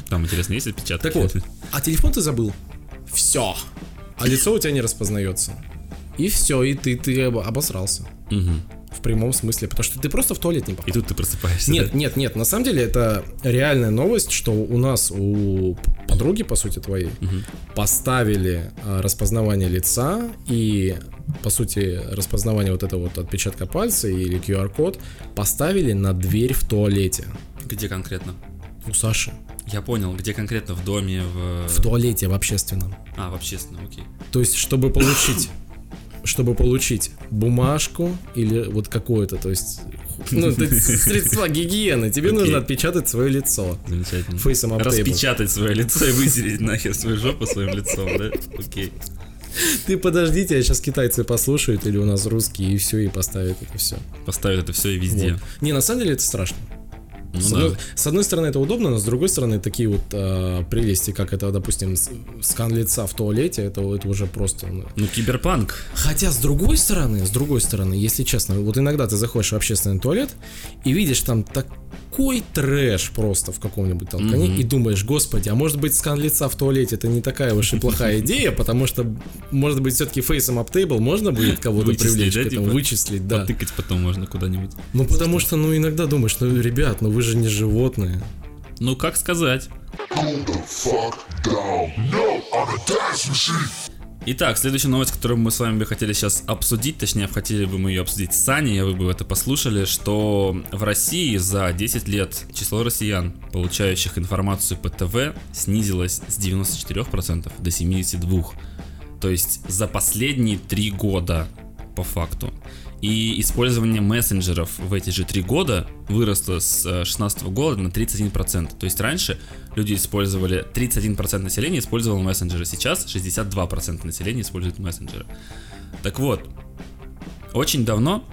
Speaker 1: Там, интересно, есть отпечаток?
Speaker 2: Так вот, а телефон ты забыл. Все. А лицо у тебя не распознается. И все, и ты, ты об- обосрался.
Speaker 1: Мгм.
Speaker 2: В прямом смысле, потому что ты просто в туалет не попал.
Speaker 1: И тут ты просыпаешься.
Speaker 2: Нет,
Speaker 1: да?
Speaker 2: нет, нет, на самом деле это реальная новость, что у нас, у подруги, по сути, твоей, поставили а, распознавание лица и, по сути, распознавание вот этого вот отпечатка пальца или QR-код поставили на дверь в туалете.
Speaker 1: Где конкретно?
Speaker 2: У Саши.
Speaker 1: Я понял, где конкретно в доме, в...
Speaker 2: В туалете, в общественном.
Speaker 1: А, в общественном, окей.
Speaker 2: То есть, чтобы получить, чтобы получить бумажку или вот какое-то, то есть, ну, это средства гигиены, тебе
Speaker 1: Окей.
Speaker 2: нужно отпечатать свое лицо.
Speaker 1: Замечательно.
Speaker 2: Фейсом.
Speaker 1: Распечатать свое лицо и вытереть нахер свою жопу своим лицом, да? Окей.
Speaker 2: Ты подождите, а сейчас китайцы послушают или у нас русские и все, и поставят это все.
Speaker 1: Поставят это все и везде.
Speaker 2: Не, на самом деле это страшно.
Speaker 1: Ну
Speaker 2: с,
Speaker 1: да.
Speaker 2: одной, с одной стороны это удобно, но с другой стороны такие вот а, прелести, как это, допустим, скан лица в туалете, это, это уже просто... ну.
Speaker 1: Ну, киберпанк.
Speaker 2: Хотя с другой стороны, с другой стороны, если честно, вот иногда ты заходишь в общественный туалет и видишь там такой трэш просто в каком-нибудь толкане
Speaker 1: Мгм.
Speaker 2: и думаешь, господи, а может быть скан лица в туалете это не такая уж и плохая идея, потому что может быть все-таки фейсом аптейбл можно будет кого-то привлечь
Speaker 1: да,
Speaker 2: к этому,
Speaker 1: типа?
Speaker 2: вычислить, да.
Speaker 1: Потыкать потом можно куда-нибудь.
Speaker 2: Ну потому что, ну иногда думаешь, ну ребят, ну вы же не животные.
Speaker 1: Ну, как сказать.
Speaker 3: Cool the fuck down. No,
Speaker 1: Итак, следующая новость, которую мы с вами бы хотели сейчас обсудить, точнее, хотели бы мы ее обсудить с Саней, вы бы это послушали, что в России за 10 лет число россиян, получающих информацию по ТВ, снизилось с 94% до 72%. То есть за последние три года, по факту. И использование мессенджеров в эти же три года выросло с э, 16 года на 31%. То есть раньше люди использовали, 31% населения использовало мессенджеры, сейчас 62% населения использует мессенджеры. Так вот, очень давно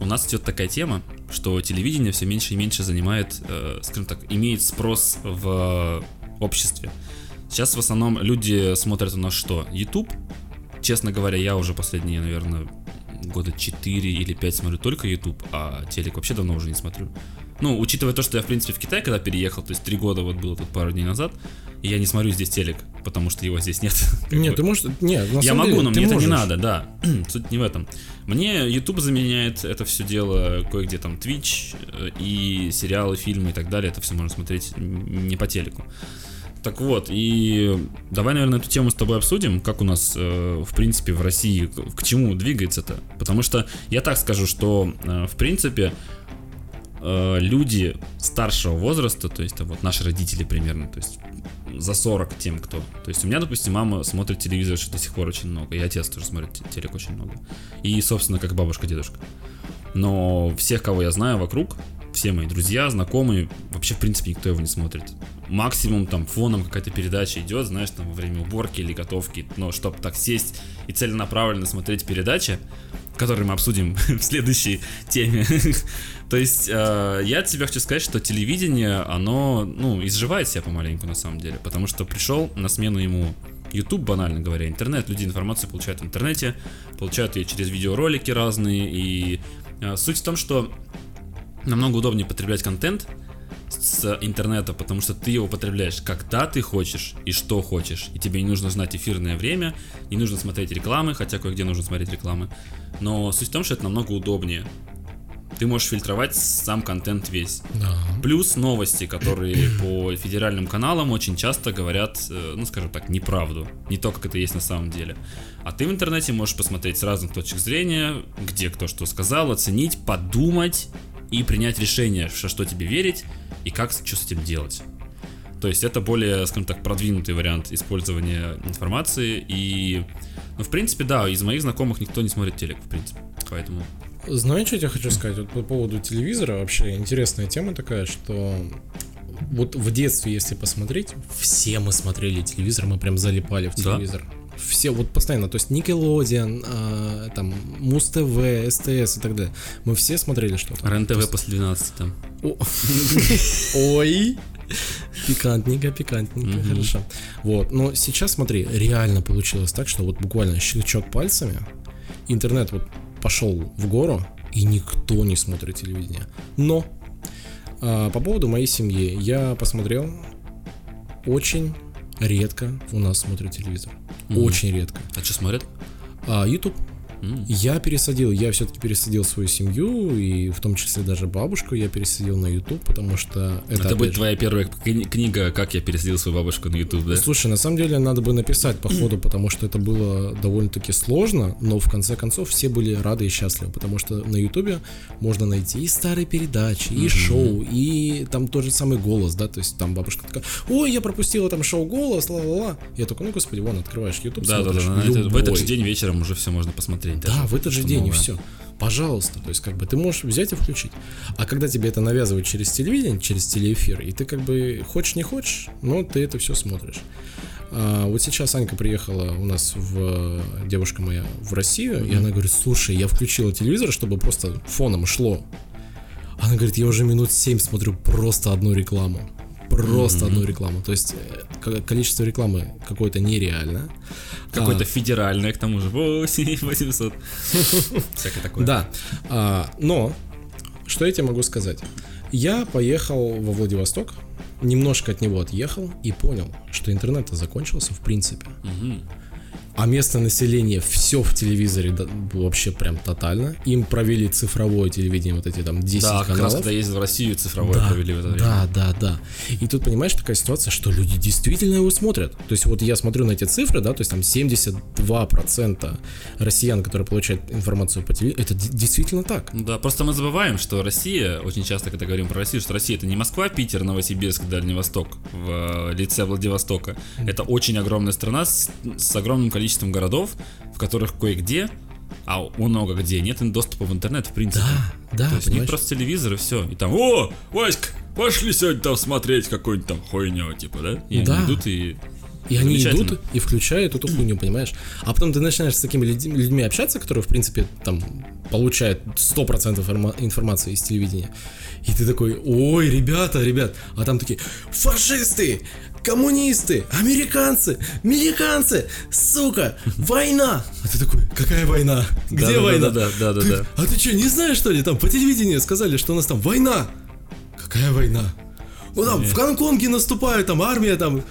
Speaker 1: у нас идет такая тема, что телевидение все меньше и меньше занимает, э, скажем так, имеет спрос в обществе. Сейчас в основном люди смотрят у нас что? YouTube. Честно говоря, я уже последние, наверное, года 4 или 5 смотрю только YouTube, а телек вообще давно уже не смотрю. Ну, учитывая то, что я, в принципе, в Китай когда переехал, то есть 3 года вот было тут пару дней назад, и я не смотрю здесь телек, потому что его здесь нет.
Speaker 2: Нет,
Speaker 1: бы.
Speaker 2: ты можешь, нет, на
Speaker 1: Я могу,
Speaker 2: деле,
Speaker 1: но мне это не
Speaker 2: можешь.
Speaker 1: надо, да. Суть не в этом. Мне YouTube заменяет это все дело кое-где там Twitch э, и сериалы, фильмы и так далее. Это все можно смотреть не по телеку. Так вот, и давай, наверное, эту тему с тобой обсудим, как у нас, э, в принципе, в России, к, чему двигается-то. Потому что я так скажу, что, э, в принципе, э, люди старшего возраста, то есть вот наши родители примерно, то есть за 40 тем, кто. То есть у меня, допустим, мама смотрит телевизор до сих пор очень много, и отец тоже смотрит те- телек очень много. И, собственно, как бабушка, дедушка. Но всех, кого я знаю вокруг, все мои друзья, знакомые, вообще, в принципе, никто его не смотрит. Максимум там фоном какая-то передача идет, знаешь, там во время уборки или готовки, но чтобы так сесть и целенаправленно смотреть передачи, которые мы обсудим в следующей теме. То есть э, я от тебя хочу сказать, что телевидение, оно, ну, изживает себя помаленьку на самом деле, потому что пришел на смену ему YouTube, банально говоря, интернет, люди информацию получают в интернете, получают ее через видеоролики разные, и э, суть в том, что намного удобнее потреблять контент с интернета, потому что ты его потребляешь когда ты хочешь и что хочешь. И тебе не нужно знать эфирное время, не нужно смотреть рекламы, хотя кое-где нужно смотреть рекламы. Но суть в том, что это намного удобнее. Ты можешь фильтровать сам контент весь.
Speaker 2: Да.
Speaker 1: Плюс новости, которые по федеральным каналам очень часто говорят, э, ну скажем так, неправду. Не то, как это есть на самом деле. А ты в интернете можешь посмотреть с разных точек зрения, где кто что сказал, оценить, подумать и принять решение, что, что тебе верить и как что с этим делать. То есть это более, скажем так, продвинутый вариант использования информации. И, ну, в принципе, да, из моих знакомых никто не смотрит телек, в принципе. Поэтому
Speaker 2: Знаешь, что я тебе хочу сказать? Вот по поводу телевизора вообще интересная тема такая, что вот в детстве, если посмотреть, все мы смотрели телевизор, мы прям залипали в
Speaker 1: Да.
Speaker 2: Все вот постоянно, то есть Никелодиан, а, там Муз ТВ, СТС и так далее. Мы все смотрели что-то.
Speaker 1: РЕН-ТВ после 12 там.
Speaker 2: Ой. Пикантненько, пикантненько, хорошо. Вот, но сейчас смотри, реально получилось так, что вот буквально щелчок пальцами, интернет вот пошел в гору, и никто не смотрит телевидение. Но а, по поводу моей семьи, я посмотрел, очень редко у нас смотрят телевизор. Очень редко.
Speaker 1: А что смотрят?
Speaker 2: А, YouTube. Я пересадил, я все-таки пересадил свою семью, и в том числе даже бабушку я пересадил на YouTube, потому что это,
Speaker 1: Это, будет
Speaker 2: же-
Speaker 1: твоя первая кни- книга, как я пересадил свою бабушку на YouTube, да?
Speaker 2: Слушай, на самом деле надо бы написать по ходу, потому что это было довольно-таки сложно, но в конце концов все были рады и счастливы, потому что на Ютубе можно найти и старые передачи, и шоу, и там тот же самый голос, да, то есть там бабушка такая, ой, я пропустила там шоу голос, ла-ла-ла. Я такой, ну господи, вон, открываешь YouTube,
Speaker 1: Да, да, да.
Speaker 2: смотришь,
Speaker 1: на это- в этот же день вечером уже все можно посмотреть.
Speaker 2: Да,
Speaker 1: даже,
Speaker 2: в этот же день, и
Speaker 1: новое.
Speaker 2: все. Пожалуйста, то есть как бы ты можешь взять и включить. А когда тебе это навязывают через телевидение, через телеэфир, и ты как бы хочешь не хочешь, но ты это все смотришь. А, вот сейчас Анька приехала у нас в девушка моя в Россию, и она говорит, слушай, я включила телевизор, чтобы просто фоном шло. Она говорит, я уже минут 7 смотрю просто одну рекламу. Просто одну рекламу. То есть э, ко- количество рекламы какое-то нереально.
Speaker 1: Какое-то
Speaker 2: А,
Speaker 1: федеральное, к тому же. 8800. Всякое такое.
Speaker 2: Да, а, но что я тебе могу сказать? Я поехал во Владивосток, немножко от него отъехал и понял, что интернет закончился в принципе.
Speaker 1: Мгм.
Speaker 2: А местное население все в телевизоре да, вообще прям тотально. Им провели цифровое телевидение, вот эти там 10
Speaker 1: Да, как раз
Speaker 2: каналов.
Speaker 1: когда ездил в Россию, цифровое
Speaker 2: Да,
Speaker 1: провели в это время.
Speaker 2: да, да, да. И тут понимаешь такая ситуация, что люди действительно его смотрят. То есть вот я смотрю на эти цифры, да, то есть там 72% россиян, которые получают информацию по телевизору, это действительно так.
Speaker 1: Ну Да, просто мы забываем, что Россия, очень часто, когда говорим про Россию, что Россия это не Москва, Питер, Новосибирск, Дальний Восток в э, лице Владивостока. Это очень огромная страна с, с огромным количеством городов, в которых кое-где, а много где, нет доступа в интернет, в принципе.
Speaker 2: Да, да,
Speaker 1: То есть у них просто телевизор и все. И там, о, Васька, пошли сегодня там смотреть какую-нибудь там хуйню, типа, да? И
Speaker 2: Да.
Speaker 1: они идут и...
Speaker 2: И они идут и включают эту хуйню, понимаешь? А потом ты начинаешь с такими людь- людьми общаться, которые, в принципе, там, получают 100% информа- информации из телевидения. И ты такой, ой, ребята, ребят. А там такие, фашисты, коммунисты, американцы, американцы, сука, война. А ты такой, какая война? Где
Speaker 1: Да-да-да-да-да,
Speaker 2: война?
Speaker 1: да-да-да.
Speaker 2: Ты- А ты что, не знаешь, что ли? Там по телевидению сказали, что у нас там война. Какая война? Ну там в Гонконге наступают, там армия там.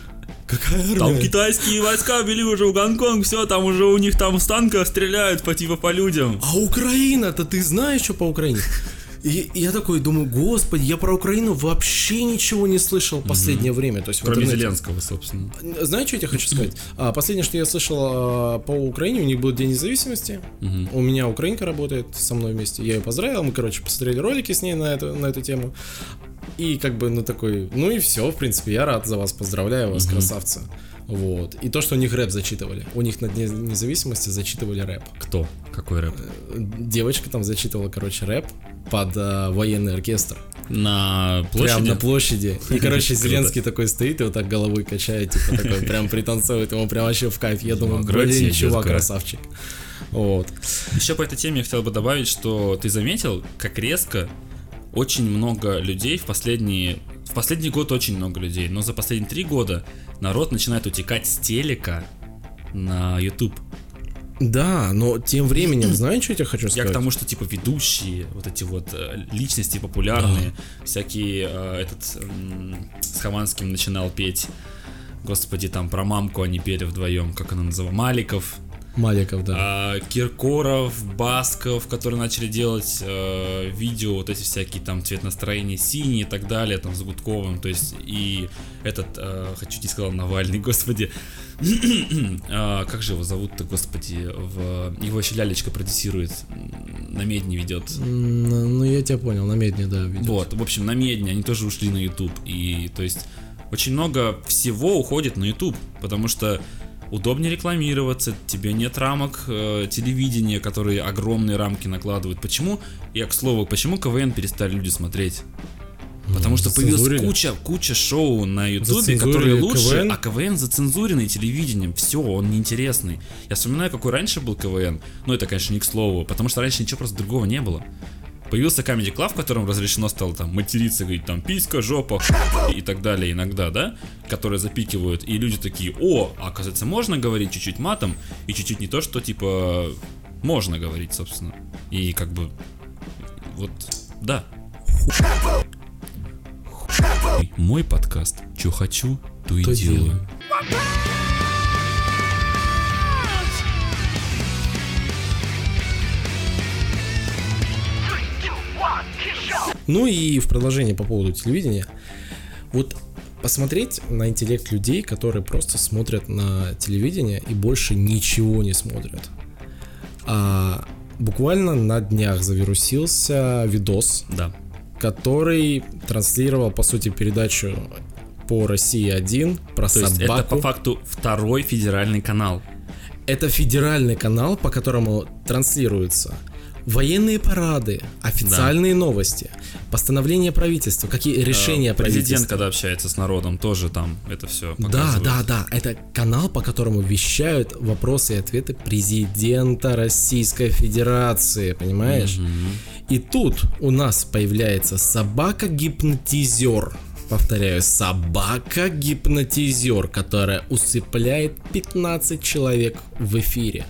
Speaker 2: Какая армия?
Speaker 1: Там китайские войска вели уже в Гонконг, все, там уже у них там с танков стреляют по типа по людям.
Speaker 2: А Украина-то ты знаешь, что по Украине? И и я такой думаю, господи, я про Украину вообще ничего не слышал в последнее время. То есть
Speaker 1: Кроме
Speaker 2: интернете.
Speaker 1: Зеленского, собственно.
Speaker 2: Знаешь, что я тебе хочу сказать? А, последнее, что я слышал а, по Украине, у них был День независимости. У меня украинка работает со мной вместе. Я ее поздравил, мы, короче, посмотрели ролики с ней на эту, на эту тему. И как бы, ну такой, ну и все, в принципе, я рад за вас, поздравляю вас, красавцы. Вот. И то, что у них рэп зачитывали. У них на Дне независимости зачитывали рэп.
Speaker 1: Кто? Какой рэп?
Speaker 2: Девочка там зачитывала, короче, рэп под э, военный оркестр.
Speaker 1: На
Speaker 2: Прям
Speaker 1: площади?
Speaker 2: на площади. И, короче. Зеленский такой стоит и вот так головой качает, типа такой, прям пританцовывает, ему прям вообще в кайф. Я думаю,
Speaker 1: Демократия
Speaker 2: блин, чувак, красавчик. Вот.
Speaker 1: Еще по этой теме я хотел бы добавить, что ты заметил, как резко очень много людей в последние... В последний год очень много людей, но за последние три года народ начинает утекать с телека на YouTube.
Speaker 2: Да, но тем временем, знаешь, что я тебе хочу
Speaker 1: Я
Speaker 2: сказать?
Speaker 1: к тому, что типа ведущие, вот эти вот э, личности популярные, всякие э, этот с Хованским начинал петь. Господи, там про мамку они пели вдвоем, как она называла, Маликов,
Speaker 2: Маликов, да.
Speaker 1: А, Киркоров, Басков, которые начали делать э, видео, вот эти всякие там цвет настроения синий и так далее, там с Гудковым, то есть и этот, э, хочу не сказал Навальный, господи, А, как же его зовут-то, господи, в... его еще Лялечка продюсирует, на Медне ведет.
Speaker 2: М, Ну, я тебя понял, на медне, да, ведет.
Speaker 1: Вот, в общем, на Медне они тоже ушли на YouTube, и то есть очень много всего уходит на YouTube, потому что удобнее рекламироваться, тебе нет рамок э, телевидения, которые огромные рамки накладывают. Почему, я к слову, почему КВН перестали люди смотреть? Потому что появилась куча, куча шоу на Ютубе, которые лучше,
Speaker 2: КВН.
Speaker 1: а КВН зацензуренный телевидением. Все, он неинтересный. Я вспоминаю, какой раньше был КВН. Ну, это, конечно, не к слову, потому что раньше ничего просто другого не было. Появился Comedy Club, в котором разрешено стало там материться, говорить там писька, жопа и так далее иногда, да, которые запикивают, и люди такие, о, а, оказывается, можно говорить чуть-чуть матом, и чуть-чуть не то, что типа можно говорить, собственно. И как бы вот, да. Мой подкаст. Чё хочу, то и
Speaker 2: То
Speaker 1: делаю.
Speaker 2: делаю. Ну и в продолжение по поводу телевидения. Вот посмотреть на интеллект людей, которые просто смотрят на телевидение и больше ничего не смотрят. А буквально на днях завирусился видос,
Speaker 1: Да.
Speaker 2: Который транслировал, по сути, передачу по России 1 про
Speaker 1: То есть это
Speaker 2: собаку.
Speaker 1: по факту второй федеральный канал.
Speaker 2: Это федеральный канал, по которому транслируются военные парады, официальные новости, постановления правительства, какие решения
Speaker 1: Э, Президент,
Speaker 2: правительства.
Speaker 1: когда общается с народом, тоже там это все
Speaker 2: Да, да, да, это канал, по которому вещают вопросы и ответы президента Российской Федерации, понимаешь? И тут у нас появляется собака-гипнотизер. Повторяю, собака-гипнотизер, которая усыпляет 15 человек в эфире.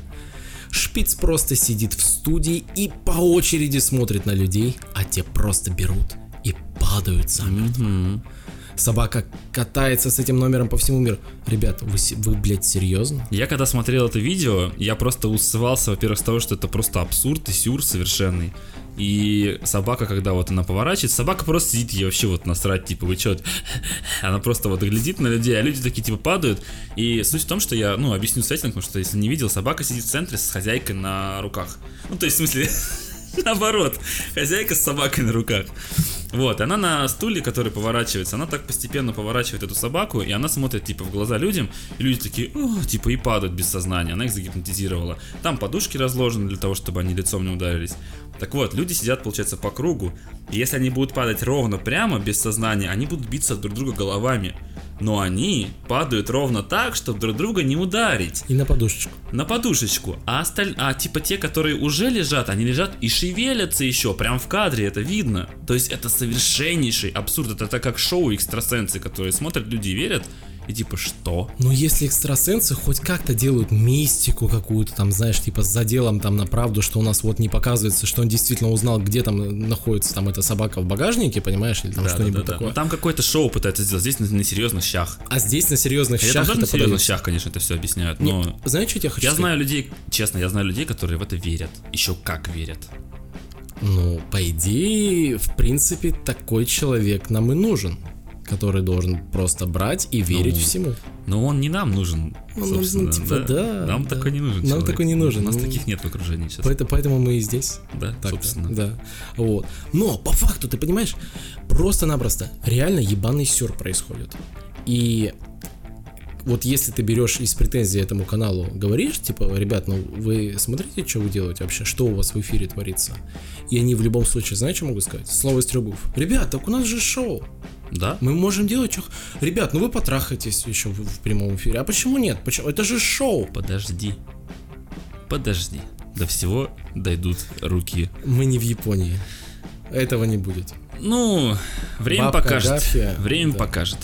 Speaker 2: Шпиц просто сидит в студии и по очереди смотрит на людей, а те просто берут и падают замертво. Собака катается с этим номером по всему миру. Ребят, вы, вы блядь, серьезно?
Speaker 1: Я когда смотрел это видео, я просто усывался, во-первых, с того, что это просто абсурд и сюр совершенный. И собака, когда вот она поворачивается, собака просто сидит, ей вообще вот насрать, типа, вы чё? Она просто вот глядит на людей, а люди такие, типа, падают. И суть в том, что я, ну, объясню сеттинг, потому что если не видел, собака сидит в центре с хозяйкой на руках. Ну, то есть, в смысле, наоборот, хозяйка с собакой на руках. Вот, она на стуле, который поворачивается, она так постепенно поворачивает эту собаку, и она смотрит, типа, в глаза людям, и люди такие, «О», типа, и падают без сознания, она их загипнотизировала. Там подушки разложены для того, чтобы они лицом не ударились. Так вот, люди сидят, получается, по кругу, и если они будут падать ровно прямо, без сознания, они будут биться друг друга головами. Но они падают ровно так, чтобы друг друга не ударить
Speaker 2: И на подушечку.
Speaker 1: на подушечку, а осталь... а типа те, которые уже лежат, они лежат и шевелятся еще, прям в кадре, это видно. То есть это совершеннейший абсурд, это, это как шоу экстрасенсы, которые смотрят, люди верят, и типа что?
Speaker 2: Ну, если экстрасенсы хоть как-то делают мистику какую-то, там, знаешь, типа с заделом там на правду, что у нас вот не показывается, что он действительно узнал, где там находится там эта собака в багажнике, понимаешь, или там что-нибудь
Speaker 1: Да-да-да.
Speaker 2: такое.
Speaker 1: Ну, там какое-то шоу пытаются сделать, здесь на, на серьезных щах.
Speaker 2: А здесь на серьезных
Speaker 1: там
Speaker 2: щах
Speaker 1: тоже на серьезных щах, конечно, это все объясняют,
Speaker 2: Не,
Speaker 1: но...
Speaker 2: Знаешь, что я хочу
Speaker 1: Я
Speaker 2: сказать?
Speaker 1: знаю людей, честно, я знаю людей, которые в это верят. Еще как верят.
Speaker 2: Ну, по идее, в принципе, такой человек нам и нужен. Который должен просто брать и верить
Speaker 1: Ну,
Speaker 2: всему.
Speaker 1: Но он не нам нужен,
Speaker 2: Он нужен, типа, да,
Speaker 1: Нам
Speaker 2: да.
Speaker 1: такой не нужен
Speaker 2: Нам
Speaker 1: человек.
Speaker 2: такой не нужен.
Speaker 1: У нас
Speaker 2: Ну,
Speaker 1: таких нет в окружении сейчас.
Speaker 2: Поэтому, поэтому мы и здесь.
Speaker 1: Да,
Speaker 2: Так,
Speaker 1: собственно.
Speaker 2: да. Вот. Но по факту, ты понимаешь, просто-напросто реально ебаный сюр происходит. И вот если ты берешь из претензий этому каналу, говоришь, типа, ребят, ну вы смотрите, что вы делаете вообще, что у вас в эфире творится. И они в любом случае, знаешь, что могут сказать? Слово из трех букв. Ребят, так у нас же шоу.
Speaker 1: Да?
Speaker 2: Мы можем делать, что... Ребят, ну вы потрахаетесь еще в, прямом эфире. А почему нет? Почему? Это же шоу.
Speaker 1: Подожди. Подожди. До всего дойдут руки.
Speaker 2: Мы не в Японии. Этого не будет.
Speaker 1: Ну, время
Speaker 2: Бабка
Speaker 1: покажет.
Speaker 2: Гафья,
Speaker 1: Время
Speaker 2: да.
Speaker 1: покажет.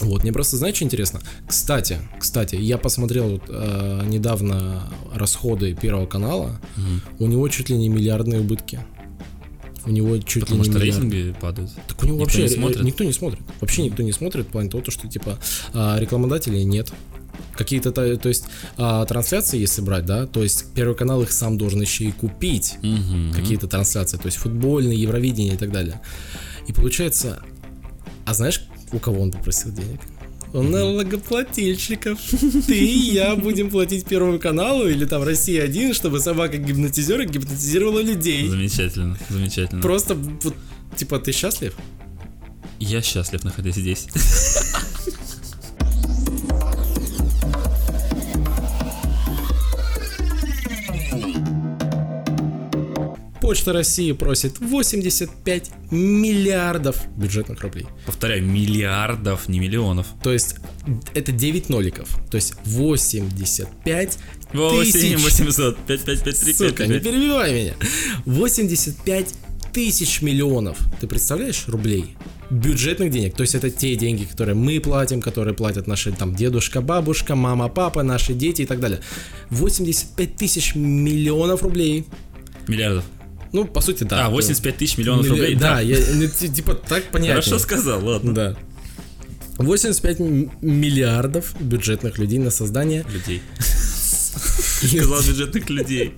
Speaker 2: Вот, мне просто, знаешь, что интересно? Кстати, кстати, я посмотрел э, недавно расходы Первого канала. У него чуть ли не миллиардные убытки. У него чуть
Speaker 1: Потому
Speaker 2: ли не
Speaker 1: что
Speaker 2: миллиард.
Speaker 1: рейтинги падают.
Speaker 2: Так у него
Speaker 1: никто
Speaker 2: вообще
Speaker 1: не смотрит.
Speaker 2: никто не смотрит. Вообще никто не смотрит в плане того, что типа а, рекламодателей нет. Какие-то, то, то есть, а, трансляции, если брать, да, то есть Первый канал их сам должен еще и купить
Speaker 1: Мгм.
Speaker 2: какие-то трансляции, то есть футбольные, Евровидение и так далее. И получается, а знаешь, у кого он попросил денег? У налогоплательщиков. Ты и я будем платить Первому каналу или там Россия 1, чтобы собака-гипнотизер гипнотизировала людей.
Speaker 1: Замечательно, замечательно.
Speaker 2: Просто вот, типа, ты счастлив?
Speaker 1: Я счастлив, находясь здесь.
Speaker 2: Почта России просит 85 миллиардов бюджетных рублей.
Speaker 1: Повторяю, миллиардов, не миллионов.
Speaker 2: То есть это 9 ноликов. То есть 85
Speaker 1: 8,
Speaker 2: тысяч.
Speaker 1: 800, 5, 5, 5, 3, 5,
Speaker 2: Сука, не перебивай меня. 85 тысяч миллионов. Ты представляешь рублей? Бюджетных денег. То есть это те деньги, которые мы платим, которые платят наши там дедушка, бабушка, мама, папа, наши дети и так далее. 85 тысяч миллионов рублей.
Speaker 1: Миллиардов.
Speaker 2: Ну, по сути, да.
Speaker 1: А, 85 тысяч миллионов
Speaker 2: Милли-
Speaker 1: рублей?
Speaker 2: Да, я, ну, ти- типа так понятно.
Speaker 1: Хорошо сказал, ладно.
Speaker 2: Да. 85 м- миллиардов бюджетных людей на создание
Speaker 1: Людей. Сказал бюджетных людей.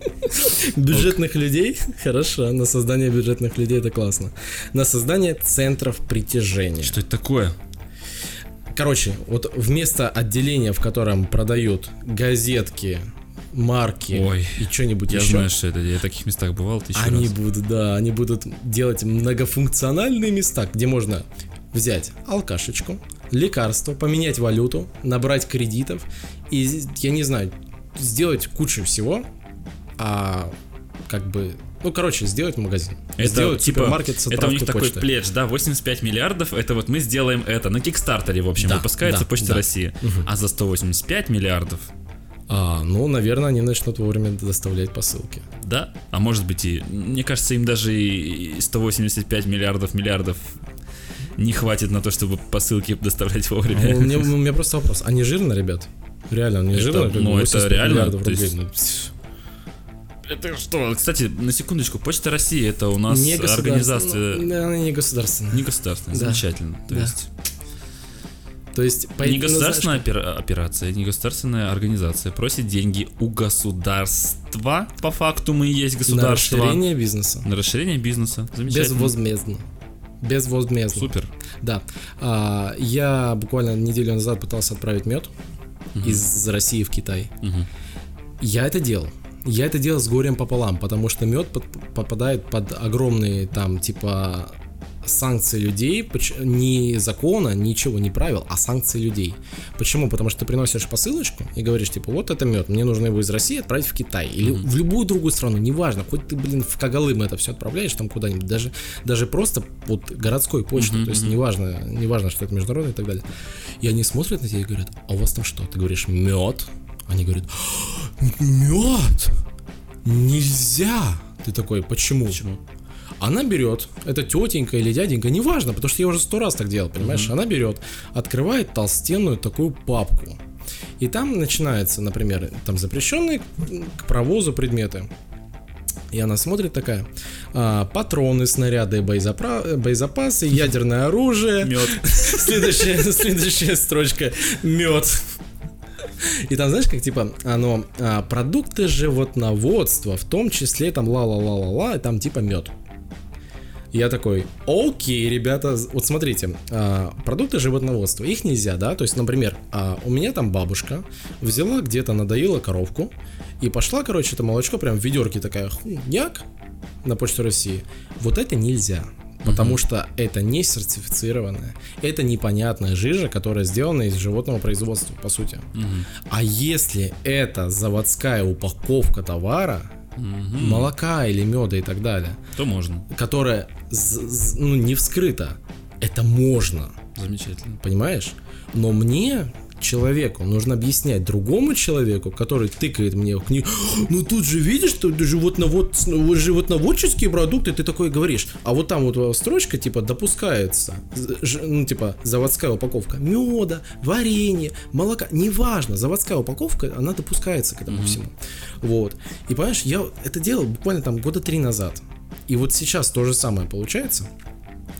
Speaker 2: бюджетных людей. Хорошо, на создание бюджетных людей это классно. На создание центров притяжения.
Speaker 1: Что это такое?
Speaker 2: Короче, вот вместо отделения, в котором продают газетки, марки
Speaker 1: Ой,
Speaker 2: и что-нибудь
Speaker 1: Я
Speaker 2: еще,
Speaker 1: знаю, что это. Я в таких местах бывал тысячу
Speaker 2: они
Speaker 1: раз.
Speaker 2: будут, да, они будут делать многофункциональные места, где можно взять алкашечку, лекарство, поменять валюту, набрать кредитов и, я не знаю, сделать кучу всего, а как бы, ну, короче, сделать магазин.
Speaker 1: Это
Speaker 2: сделать
Speaker 1: типа,
Speaker 2: супермаркет с
Speaker 1: это у них такой
Speaker 2: почты.
Speaker 1: пледж, да, 85 миллиардов, это вот мы сделаем это. На Кикстартере, в общем,
Speaker 2: Да,
Speaker 1: выпускается
Speaker 2: да,
Speaker 1: Почта
Speaker 2: да.
Speaker 1: России. А за 185 миллиардов,
Speaker 2: А, ну, наверное, они начнут вовремя доставлять посылки.
Speaker 1: да, а может быть и, мне кажется, им даже и 185 миллиардов миллиардов не хватит на то, чтобы посылки доставлять вовремя.
Speaker 2: У меня, у меня просто вопрос, они жирно, ребят? Реально, они
Speaker 1: Это-
Speaker 2: жирно?
Speaker 1: Ну, это
Speaker 2: 85
Speaker 1: реально, то
Speaker 2: рублей,
Speaker 1: есть-
Speaker 2: ну, пс.
Speaker 1: Это что? Кстати, на секундочку, Почта России это у нас
Speaker 2: Не
Speaker 1: организация.
Speaker 2: Она не государственная.
Speaker 1: не государственная,
Speaker 2: Да.
Speaker 1: замечательно. То
Speaker 2: Да.
Speaker 1: есть
Speaker 2: То есть, по-
Speaker 1: не
Speaker 2: ну,
Speaker 1: государственная опера- операция, не государственная организация просит деньги у государства. По факту мы и есть
Speaker 2: знаешь, на
Speaker 1: государство.
Speaker 2: расширение бизнеса.
Speaker 1: На расширение бизнеса. Замечательно.
Speaker 2: Безвозмездно. Безвозмездно.
Speaker 1: Супер.
Speaker 2: Да. А, я буквально неделю назад пытался отправить мед из России в Китай.
Speaker 1: Мгм.
Speaker 2: Я это делал. Я это делал с горем пополам, потому что мед под- попадает под огромные там типа санкции людей, не закона, ничего, не правил, а санкции людей. Почему? Потому что ты приносишь посылочку и говоришь, типа, вот это мед, мне нужно его из России отправить в Китай или в любую другую страну, неважно, хоть ты, блин, в Кагалым это все отправляешь там куда-нибудь, даже, даже просто вот городской почтой, то есть неважно, неважно, что это международное и так далее. И они смотрят на тебя и говорят, а у вас там что? Ты говоришь, мед? Они говорят, мед? Нельзя! Ты такой, почему? Почему? Она берет, это тетенька или дяденька, неважно, потому что я уже сто раз так делал, понимаешь? Она берет, открывает толстенную такую папку. И там начинается, например, там запрещенные к провозу предметы. И она смотрит такая, а, патроны, снаряды, боезапра- боезапасы, ядерное оружие.
Speaker 1: Мед.
Speaker 2: Следующая, следующая строчка мед. И там, знаешь, как типа, оно а, продукты животноводства, в том числе там ла-ла-ла-ла-ла, и там типа мед. Я такой, окей, ребята, вот смотрите, а, продукты животноводства, их нельзя, да, то есть, например, а, у меня там бабушка взяла где-то, надоила коровку и пошла, короче, это молочко прям в ведерке такая, хуйняк на Почту России. Вот это нельзя, потому что это не сертифицированная, это непонятная жижа, которая сделана из животного производства, по сути. А если это заводская упаковка товара, молока или меда и так далее,
Speaker 1: То можно.
Speaker 2: з- ну, не вскрыта, это можно,
Speaker 1: Замечательно.
Speaker 2: понимаешь? Но мне человеку. Нужно объяснять другому человеку, который тыкает мне в книгу, ну тут же видишь, что животновод, животноводческие продукты, ты такой говоришь, а вот там вот строчка типа допускается, ж- ну типа заводская упаковка меда, варенья, молока, неважно, заводская упаковка, она допускается к этому всему, вот. И понимаешь, я это делал буквально там года три назад, и вот сейчас то же самое получается.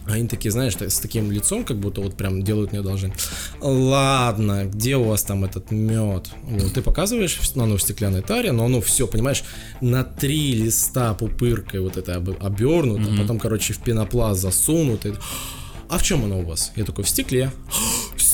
Speaker 2: А Они такие, знаешь, с таким лицом, как будто вот прям делают мне одолжение. Ладно, где у вас там этот мед? Вот, ты показываешь, ну, оно в стеклянной таре, но оно все, понимаешь, на три листа пупыркой вот это об- обернуто, потом, короче, в пенопласт засунуто. А в чем оно у вас? Я такой, в стекле.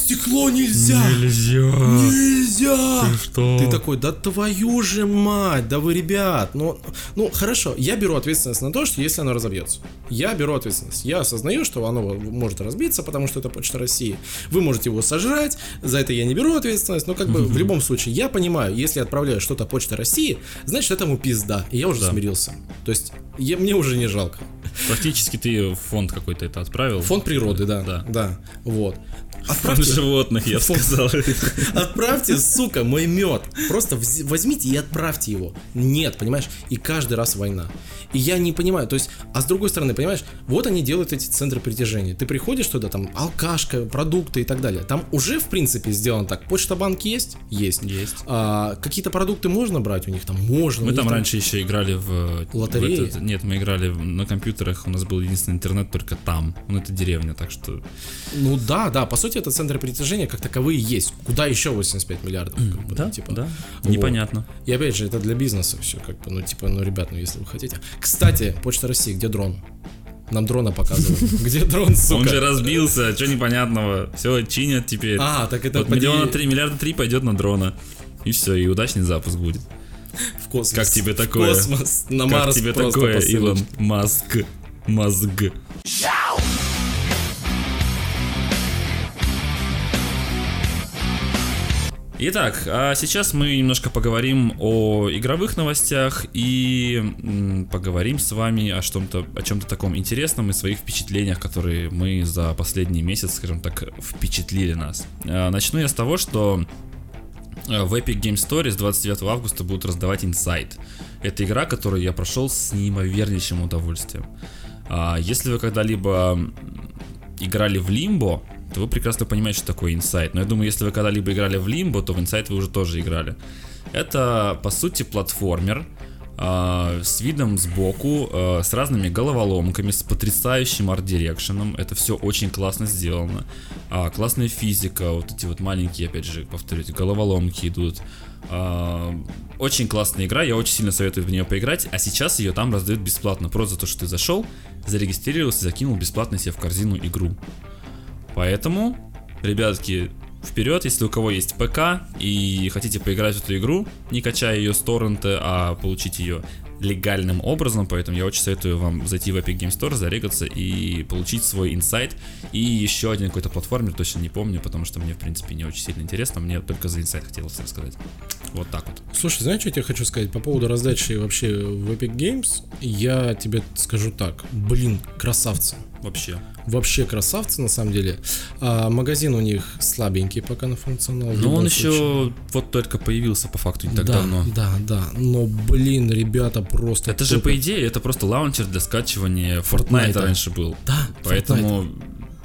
Speaker 2: Стекло нельзя!
Speaker 1: Нельзя.
Speaker 2: Нельзя!
Speaker 1: Ты что?
Speaker 2: Ты такой, да твою же мать, да вы, ребят, ну, ну хорошо, я беру ответственность на то, что если оно разобьется. Я беру ответственность. Я осознаю, что оно может разбиться, потому что это Почта России. Вы можете его сожрать, за это я не беру ответственность, но как бы в любом случае, я понимаю, если отправляю что-то Почта России, значит этому пизда, и я уже смирился. То есть, я- мне уже не жалко.
Speaker 1: Практически ты фонд какой-то это отправил.
Speaker 2: Фонд природы, да,
Speaker 1: Да.
Speaker 2: да, вот. Отправьте,
Speaker 1: животных, я сказал.
Speaker 2: Отправьте, сука, мой мед. Просто возьмите и отправьте его. Нет, понимаешь? И каждый раз война. И я не понимаю, то есть, а с другой стороны, понимаешь, вот они делают эти центры притяжения. Ты приходишь туда, там, алкашка, продукты и так далее. Там уже, в принципе, сделано так. Почта банк есть? Есть.
Speaker 1: Есть.
Speaker 2: А, какие-то продукты можно брать у них? Там можно.
Speaker 1: Мы
Speaker 2: них
Speaker 1: там раньше еще играли в...
Speaker 2: Лотереи?
Speaker 1: в этот- нет, мы играли на компьютерах, у нас был единственный интернет только там. Ну, это деревня, так что...
Speaker 2: Ну да, да, по сути, это центры притяжения как таковые есть. Куда еще 85 миллиардов? как бы, ну, типа. Вот.
Speaker 1: Непонятно.
Speaker 2: И опять же, это для бизнеса все, как бы, ну, типа, ну, ребят, ну, если вы хотите. Кстати, Почта России, где дрон? Нам дрона показывают. Где дрон,
Speaker 1: Он же
Speaker 2: сука?
Speaker 1: разбился, что непонятного. Все, чинят теперь.
Speaker 2: А, так это
Speaker 1: вот
Speaker 2: при-
Speaker 1: миллиона три, миллиарда три пойдет на дрона. И все, и удачный запуск будет.
Speaker 2: в космос.
Speaker 1: Как тебе
Speaker 2: В
Speaker 1: такое?
Speaker 2: космос, на
Speaker 1: как
Speaker 2: Марс
Speaker 1: тебе такое,
Speaker 2: посылочка.
Speaker 1: Илон Маск? Мозг. Итак, а сейчас мы немножко поговорим о игровых новостях и поговорим с вами о чем-то о чем-то таком интересном и своих впечатлениях, которые мы за последний месяц, скажем так, впечатлили нас. А, Начну я с того, что э, в Epic Game Store с 29 августа будут раздавать Inside. Это игра, которую я прошел с неимовернейшим удовольствием. А, Если вы когда-либо играли в Limbo, то вы прекрасно понимаете, что такое Inside. Но я думаю, если вы когда-либо играли в Limbo, то в Inside вы уже тоже играли. Это, по сути, платформер а, с видом сбоку, а, с разными головоломками, с потрясающим арт-дирекшеном. Это все очень классно сделано. А, классная физика, вот эти вот маленькие, опять же, повторюсь, головоломки идут. Очень классная игра, я очень сильно советую в нее поиграть, а сейчас ее там раздают бесплатно, просто за то, что ты зашел, зарегистрировался, закинул бесплатно себе в корзину игру. Поэтому, ребятки, вперед, если у кого есть ПК и хотите поиграть в эту игру, не качая ее с торрента, а получить ее легальным образом, поэтому я очень советую вам зайти в Epic Game Store, зарегаться и получить свой инсайт и еще один какой-то платформер, точно не помню, потому что мне, в принципе, не очень сильно интересно, мне только за инсайт хотелось рассказать. Вот так вот.
Speaker 2: Слушай, знаешь, что я тебе хочу сказать по поводу раздачи вообще в Epic Games? Я тебе скажу так. Блин, красавцы.
Speaker 1: Вообще.
Speaker 2: Вообще красавцы, на самом деле. А, магазин у них слабенький пока на функционал.
Speaker 1: Но он
Speaker 2: случае.
Speaker 1: еще вот только появился по факту не так
Speaker 2: да,
Speaker 1: давно.
Speaker 2: да, да. Но, блин, ребята, просто...
Speaker 1: Это же,
Speaker 2: топят.
Speaker 1: по идее, это просто лаунчер для скачивания Fortnite
Speaker 2: Fortnite.
Speaker 1: раньше был.
Speaker 2: Да,
Speaker 1: Поэтому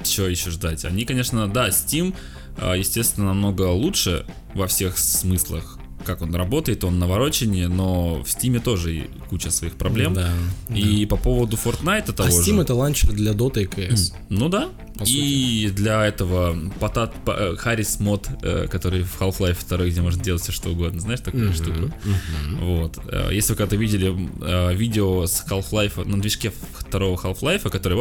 Speaker 1: что еще ждать? Они, конечно, да, Steam, а, естественно, намного лучше во всех смыслах. Как он работает, он навороченнее, но в Steam тоже куча своих проблем.
Speaker 2: Да.
Speaker 1: И по поводу Fortnite
Speaker 2: А
Speaker 1: того
Speaker 2: Steam
Speaker 1: же.
Speaker 2: это ланчер для Dota и CS.
Speaker 1: Ну да. И для этого потат, по- э, Харрис мод, э, который в Half-Life 2, где можно делать все что угодно, знаешь такую штуку? Вот. Э, Если вы когда-то видели э, видео с Half-Life на движке второго Half-Life, который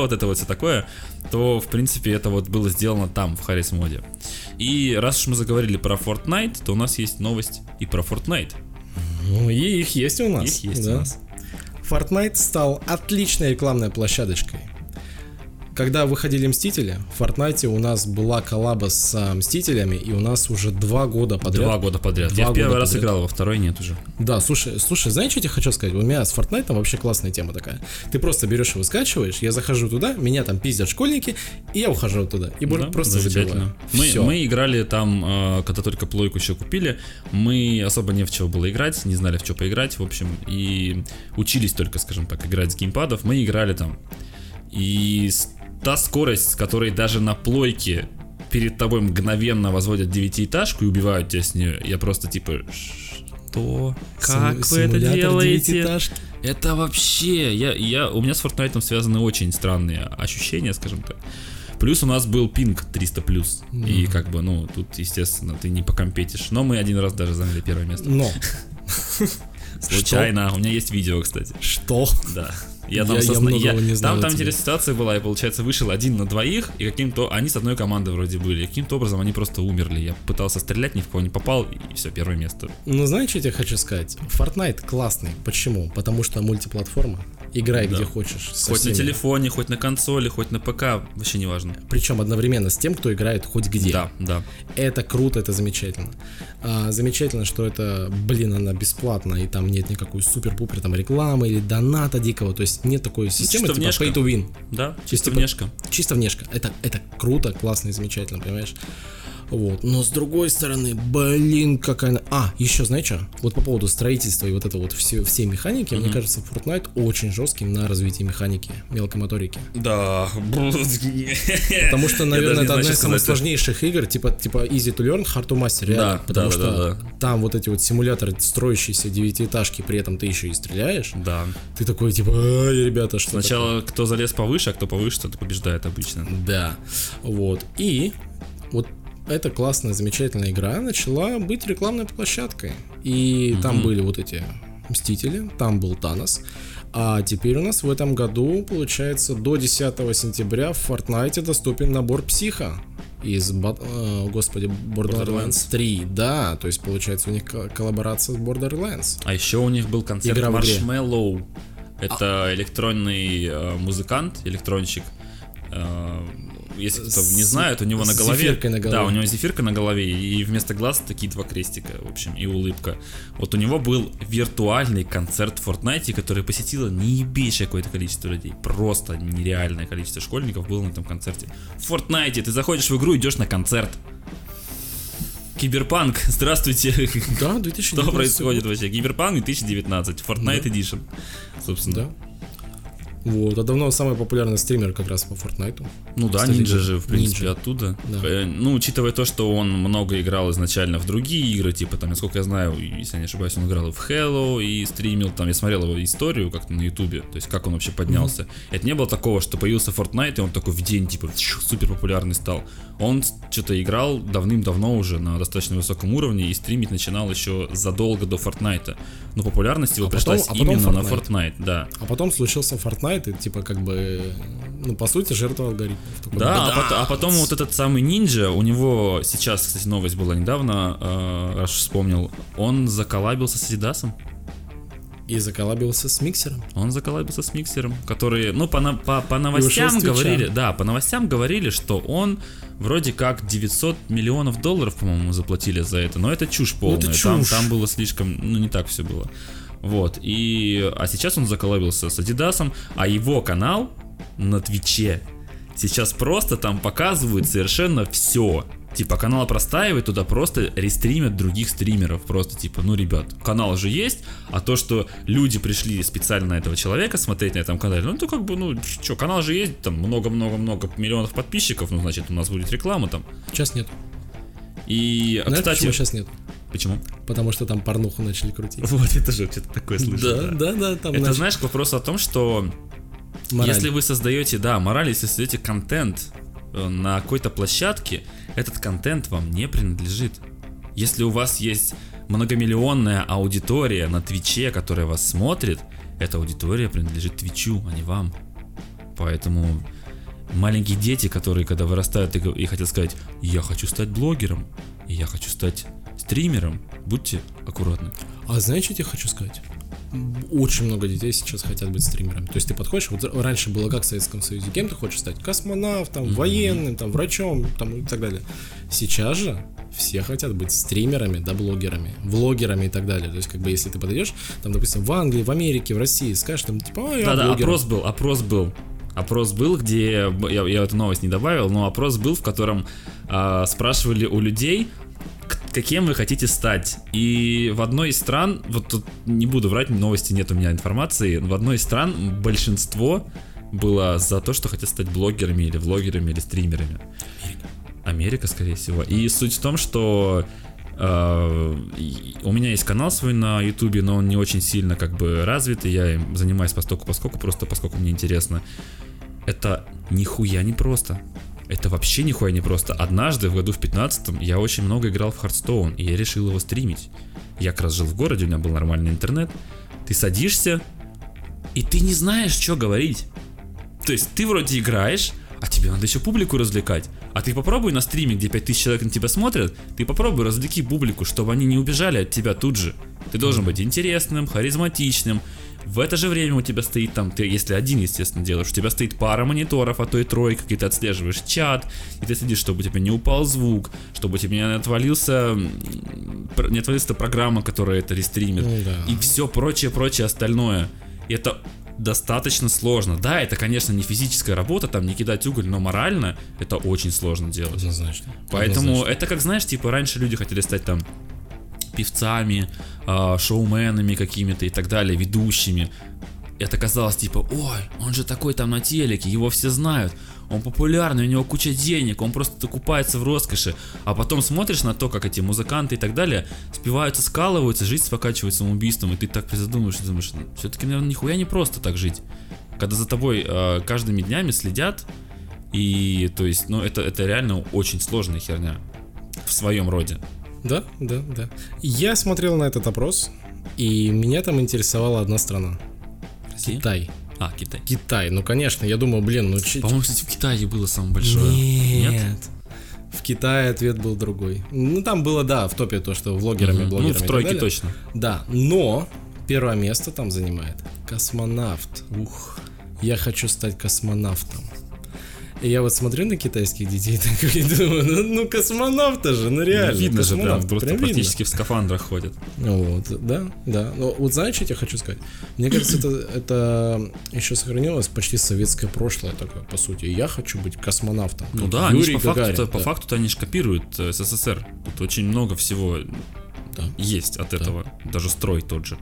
Speaker 1: вот это вот все такое, то в принципе это вот было сделано там, в Харрис моде. И раз уж мы заговорили про Fortnite, то у нас есть новость и про Fortnite.
Speaker 2: Ну и их есть у нас.
Speaker 1: Их есть у
Speaker 2: да.
Speaker 1: нас.
Speaker 2: Fortnite стал отличной рекламной площадочкой. Когда выходили Мстители, в Fortnite у нас была коллаба с а, Мстителями, и у нас уже два года подряд.
Speaker 1: Два года подряд.
Speaker 2: Два
Speaker 1: Я в первый раз
Speaker 2: подряд.
Speaker 1: играл, во второй нет уже.
Speaker 2: Да, слушай, слушай, знаешь, что я тебе хочу сказать? У меня с Fortnite вообще классная тема такая. Ты просто берешь его, скачиваешь, я захожу туда, меня там пиздят школьники, и я ухожу туда. И
Speaker 1: Да,
Speaker 2: просто забиваю.
Speaker 1: Мы, мы играли там, э, когда только плойку еще купили, мы особо не в чего было играть, не знали в что поиграть, в общем, и учились только, скажем так, играть с геймпадов, мы играли там. И та скорость, с которой даже на плойке перед тобой мгновенно возводят девятиэтажку и убивают тебя с нее, я просто типа, что? Как
Speaker 2: Симу-
Speaker 1: вы это делаете? Это вообще, я, я, у меня с Fortnite связаны очень странные ощущения, скажем так. Плюс у нас был пинг 300 плюс. И как бы, ну, тут, естественно, ты не покомпетишь. Но мы один раз даже заняли первое место.
Speaker 2: Но,
Speaker 1: Случайно. У меня есть видео, кстати.
Speaker 2: что?
Speaker 1: Да. Я там,
Speaker 2: Я-
Speaker 1: со
Speaker 2: я
Speaker 1: я-
Speaker 2: не знаю
Speaker 1: там, там интересная ситуация была, я, получается, вышел один на двоих, и каким-то, они с одной команды вроде были, и каким-то образом они просто умерли. Я пытался стрелять, ни в кого не попал, и все, первое место.
Speaker 2: Ну, знаешь, что я тебе хочу сказать? Fortnite классный. Почему? Потому что мультиплатформа. Играй
Speaker 1: Да.
Speaker 2: где хочешь.
Speaker 1: Хоть на
Speaker 2: всеми.
Speaker 1: телефоне, хоть на консоли, хоть на ПК, вообще не важно.
Speaker 2: Причем одновременно с тем, кто играет хоть где.
Speaker 1: Да, да.
Speaker 2: Это круто, это замечательно. А, замечательно, что это, блин, она бесплатна, и там нет никакой супер-пупер там рекламы или доната дикого. То есть нет такой системы
Speaker 1: чисто
Speaker 2: типа
Speaker 1: внешка.
Speaker 2: pay to win.
Speaker 1: Да, чисто
Speaker 2: типа-
Speaker 1: внешка.
Speaker 2: Чисто внешка. Это, это круто, классно и замечательно, понимаешь? Вот. Но с другой стороны, блин, какая... она- А, еще знаешь что? Вот по поводу строительства и вот это вот все, всей механики, мне кажется, Fortnite очень жесткий на развитие механики, мелкомоторики.
Speaker 1: Да.
Speaker 2: Потому что, наверное, это одна из самых сложнейших игр, типа, типа Easy to Learn, Hard to Master, реально.
Speaker 1: Да,
Speaker 2: потому
Speaker 1: да,
Speaker 2: что
Speaker 1: да, да,
Speaker 2: там вот эти вот симуляторы, строящиеся девятиэтажки, при этом ты еще и стреляешь.
Speaker 1: Да.
Speaker 2: Ты такой, типа, «Ай, ребята, что
Speaker 1: Сначала кто залез повыше, а кто повыше, тот побеждает обычно.
Speaker 2: Да. Вот. И вот эта классная, замечательная игра начала быть рекламной площадкой. И там были вот эти Мстители, там был Танос. А теперь у нас в этом году, получается, до 10 сентября в Fortnite доступен набор Психа из, э, господи, Borderlands 3. Да, то есть, получается, у них ко- коллаборация с Borderlands.
Speaker 1: А еще у них был концерт
Speaker 2: Игра.
Speaker 1: Marshmallow. Это электронный э, музыкант, электронщик. Э, если кто не знает, у него на голове...
Speaker 2: на голове.
Speaker 1: Да, у него зефирка на голове, и вместо глаз такие два крестика, в общем, и улыбка. Вот у него был виртуальный концерт в Fortnite, который посетило неебейшее какое-то количество людей. Просто нереальное количество школьников было на этом концерте. В Fortnite ты заходишь в игру, идешь на концерт. Киберпанк, здравствуйте.
Speaker 2: Да, 2019
Speaker 1: Что происходит вообще? Киберпанк 2019, Fortnite Edition. Собственно.
Speaker 2: Да. Вот, а давно самый популярный стример как раз по Fortnite.
Speaker 1: Ну да, Ninja же, в принципе,
Speaker 2: Ninja.
Speaker 1: оттуда.
Speaker 2: Да.
Speaker 1: Ну, учитывая то, что он много играл изначально в другие игры, типа, там, насколько я знаю, если я не ошибаюсь, он играл и в Halo, и стримил, там, я смотрел его историю как-то на ютубе, то есть, как он вообще поднялся. Это не было такого, что появился Fortnite, и он такой в день, типа, супер популярный стал. Он что-то играл давным-давно уже на достаточно высоком уровне, и стримить начинал еще задолго до Fortnite. Но популярность его
Speaker 2: А потом-
Speaker 1: пришлась
Speaker 2: а потом
Speaker 1: именно на
Speaker 2: Fortnite.
Speaker 1: Fortnite, да.
Speaker 2: А потом случился Fortnite, и типа как бы, ну по сути жертва алгоритмов. Такой,
Speaker 1: Да, а потом, а потом вот этот самый ниндзя, у него сейчас, кстати, новость была недавно, э, раз уж вспомнил, он заколабился с Адидасом.
Speaker 2: И заколабился с миксером.
Speaker 1: Он заколабился с миксером, который, ну, по, на- по, по новостям говорили, да, по новостям говорили, что он вроде как 900 миллионов долларов, по-моему, заплатили за это, но это чушь полная,
Speaker 2: это
Speaker 1: Там,
Speaker 2: чушь.
Speaker 1: там было слишком, ну, не так все было. Вот, и, а сейчас он заколабился с Адидасом, а его канал на Твиче сейчас просто там показывают совершенно все. Типа канал простаивает, туда просто рестримят других стримеров. Просто типа, ну, ребят, канал же есть, а то, что люди пришли специально на этого человека смотреть на этом канале, ну, то как бы, ну, что, канал же есть, там много-много-много миллионов подписчиков, ну, значит, у нас будет реклама там.
Speaker 2: Сейчас нет.
Speaker 1: И, а,
Speaker 2: Знаешь,
Speaker 1: кстати,
Speaker 2: почему сейчас нет?
Speaker 1: Почему?
Speaker 2: Потому что там порнуху начали крутить.
Speaker 1: Вот, это же что-то такое слышал.
Speaker 2: Да, да, да, там
Speaker 1: Это
Speaker 2: начали-
Speaker 1: знаешь к вопросу о том, что
Speaker 2: Мораль.
Speaker 1: Если вы создаете, да, мораль, если создаете контент э, на какой-то площадке, этот контент вам не принадлежит. Если у вас есть многомиллионная аудитория на Твиче, которая вас смотрит, эта аудитория принадлежит Твичу, а не вам. Поэтому маленькие дети, которые когда вырастают и, хотят сказать, я хочу стать блогером, я хочу стать стримером, будьте аккуратны.
Speaker 2: А знаете, что я хочу сказать? Очень много детей сейчас хотят быть стримерами. То есть ты подходишь, вот раньше было как в Советском Союзе, кем ты хочешь стать? Космонавтом, военным, там, врачом, там, и так далее. Сейчас же все хотят быть стримерами, да, блогерами, влогерами и так далее. То есть, как бы, если ты подойдешь, там, допустим, в Англии, в Америке, в России, скажешь, там, типа, а, я
Speaker 1: Да-да,
Speaker 2: блогер.
Speaker 1: опрос был, опрос был. Опрос был, где я, я эту новость не добавил, но опрос был, в котором а, спрашивали у людей, каким вы хотите стать. И в одной из стран, вот тут не буду врать, новости нет у меня информации, в одной из стран большинство было за то, что хотят стать блогерами или влогерами или стримерами. Америка, скорее всего. И суть в том, что э, у меня есть канал свой на Ютубе, но он не очень сильно как бы развит, и я им занимаюсь постоку поскольку просто поскольку мне интересно. Это нихуя не просто. Это вообще нихуя не просто. Однажды в году в 15 я очень много играл в Hearthstone, и я решил его стримить. Я как раз жил в городе, у меня был нормальный интернет. Ты садишься, и ты не знаешь, что говорить. То есть ты вроде играешь, а тебе надо еще публику развлекать. А ты попробуй на стриме, где 5000 человек на тебя смотрят, ты попробуй развлеки публику, чтобы они не убежали от тебя тут же. Ты должен быть интересным, харизматичным. В это же время у тебя стоит там, ты если один, естественно, делаешь, у тебя стоит пара мониторов, а то и тройка, и ты отслеживаешь чат, и ты следишь, чтобы у тебя не упал звук, чтобы у тебя не отвалился, не отвалилась эта программа, которая это рестримит,
Speaker 2: Ну да.
Speaker 1: и все прочее, прочее остальное. И это достаточно сложно. Да, это, конечно, не физическая работа, там не кидать уголь, но морально это очень сложно делать.
Speaker 2: Однозначно.
Speaker 1: Поэтому
Speaker 2: Однозначно.
Speaker 1: это как, знаешь, типа раньше люди хотели стать там певцами, а, шоуменами какими-то и так далее, ведущими. Это казалось типа, ой, он же такой там на телеке, его все знают, он популярный, у него куча денег, он просто купается в роскоши. А потом смотришь на то, как эти музыканты и так далее спиваются, скалываются, жизнь покачивает самоубийством, и ты так призадумываешься, думаешь, все-таки, наверное, нихуя не просто так жить. Когда за тобой э, каждыми днями следят, и то есть, ну, это, это реально очень сложная херня в своем роде.
Speaker 2: Да, да, да. Я смотрел на этот опрос, и меня там интересовала одна страна.
Speaker 1: Россия?
Speaker 2: Китай.
Speaker 1: А, Китай.
Speaker 2: Китай, ну конечно, я думаю, блин, ну.
Speaker 1: По-моему, кстати, в Китае было самое большое.
Speaker 2: Нет. В Китае ответ был другой. Ну там было, да, в топе то, что влогерами,
Speaker 1: Мгм.
Speaker 2: блогерами.
Speaker 1: Ну, в тройке точно.
Speaker 2: Да, но первое место там занимает космонавт. Ух, я хочу стать космонавтом. И я вот смотрю на китайских детей такой и думаю, ну, ну космонавта же, ну реально.
Speaker 1: видно же прям,
Speaker 2: космонавт,
Speaker 1: просто
Speaker 2: прям видно.
Speaker 1: практически в скафандрах ходят.
Speaker 2: Вот, да, да. Но вот знаешь, что я хочу сказать? Мне кажется, это, это еще сохранилось почти советское прошлое такое, по сути. Я хочу быть космонавтом.
Speaker 1: Ну да, они
Speaker 2: Юрий
Speaker 1: по факту,
Speaker 2: Гагарин,
Speaker 1: по
Speaker 2: да.
Speaker 1: факту они же копируют э, СССР. Тут очень много всего
Speaker 2: Да.
Speaker 1: есть от этого. Даже строй тот же.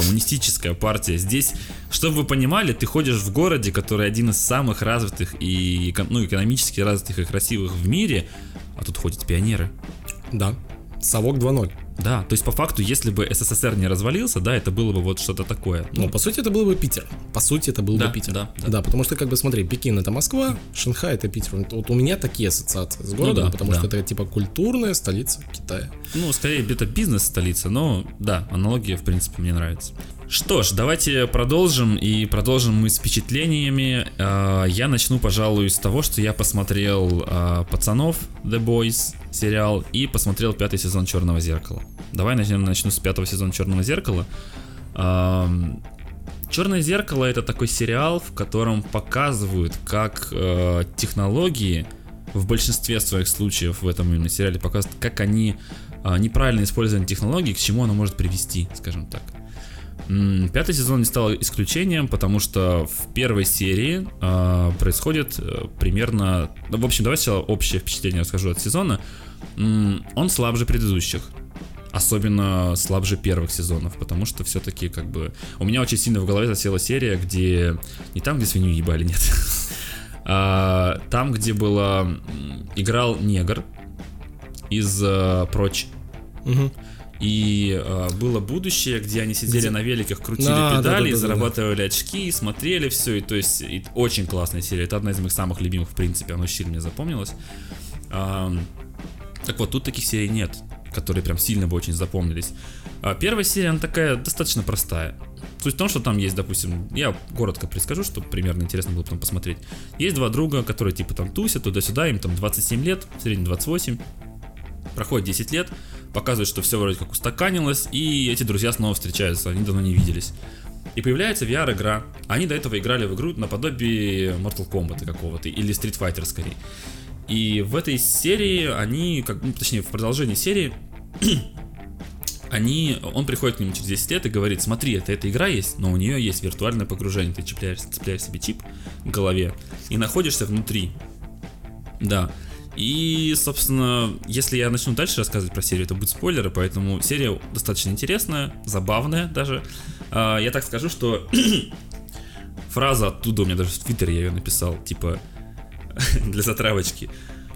Speaker 1: Коммунистическая партия. Здесь, чтобы вы понимали, ты ходишь в городе, который один из самых развитых и ну, экономически развитых и красивых в мире, а тут ходят пионеры.
Speaker 2: Да. Совок 2.0.
Speaker 1: Да, то есть по факту, если бы СССР не развалился, да, это было бы вот что-то такое.
Speaker 2: Ну, по сути, это был бы Питер. По сути, это был
Speaker 1: Да,
Speaker 2: бы Питер.
Speaker 1: да, да.
Speaker 2: Да, потому что, как бы, смотри, Пекин это Москва, Шанхай это Питер. Вот, у меня такие ассоциации с городом,
Speaker 1: да,
Speaker 2: потому
Speaker 1: да.
Speaker 2: что это типа культурная столица Китая.
Speaker 1: Ну, скорее, это бизнес-столица, но да, аналогия, в принципе, мне нравится. Что ж, давайте продолжим, и продолжим мы с впечатлениями. А, Я начну, пожалуй, с того, что я посмотрел а, «Пацанов», «The Boys» сериал, и посмотрел пятый сезон «Черного зеркала». Давай начнем, начну с пятого сезона «Черного зеркала». Ам, Черное зеркало это такой сериал, в котором показывают, как технологии в большинстве своих случаев в этом именно сериале показывают, как они неправильно использование технологий, к чему оно может привести, скажем так. Пятый сезон не стал исключением, потому что в первой серии э, происходит примерно... ну, в общем, давайте сначала общее впечатление расскажу от сезона. Он слабже предыдущих. Особенно слабже первых сезонов, потому что все-таки как бы... У меня очень сильно в голове засела серия, где... Не там, где свинью ебали, нет. А, там, где было... Играл негр из э, Прочь. И э, было будущее, где они сидели
Speaker 2: Где-
Speaker 1: на великах, крутили
Speaker 2: Да, да,
Speaker 1: педали,
Speaker 2: да, да, да,
Speaker 1: зарабатывали очки, смотрели все. И то есть и очень классная серия. Это одна из моих самых любимых, в принципе, она очень сильно мне запомнилась. Ам, так вот, тут таких серий нет, которые прям сильно бы очень запомнились. А первая серия, она такая достаточно простая. Суть в том, что там есть, допустим, я коротко предскажу, чтобы примерно интересно было потом посмотреть. Есть два друга, которые типа там тусят туда-сюда, им там 27 лет, в среднем 28. Проходит 10 лет, показывают, что все вроде как устаканилось, и эти друзья снова встречаются, они давно не виделись. И появляется VR-игра. Они до этого играли в игру наподобие Mortal Kombat какого-то, или Street Fighter скорее. И в этой серии они, как, ну, точнее, в продолжении серии, они, он приходит к нему через 10 лет и говорит, смотри, это эта игра есть, но у нее есть виртуальное погружение. Ты цепляешь, цепляешь себе чип к голове и находишься внутри. Да. И, собственно, если я начну дальше рассказывать про серию, это будут спойлеры, поэтому серия достаточно интересная, забавная даже. А, Я так скажу, что фраза оттуда у меня даже в Твиттере я ее написал, типа для затравочки.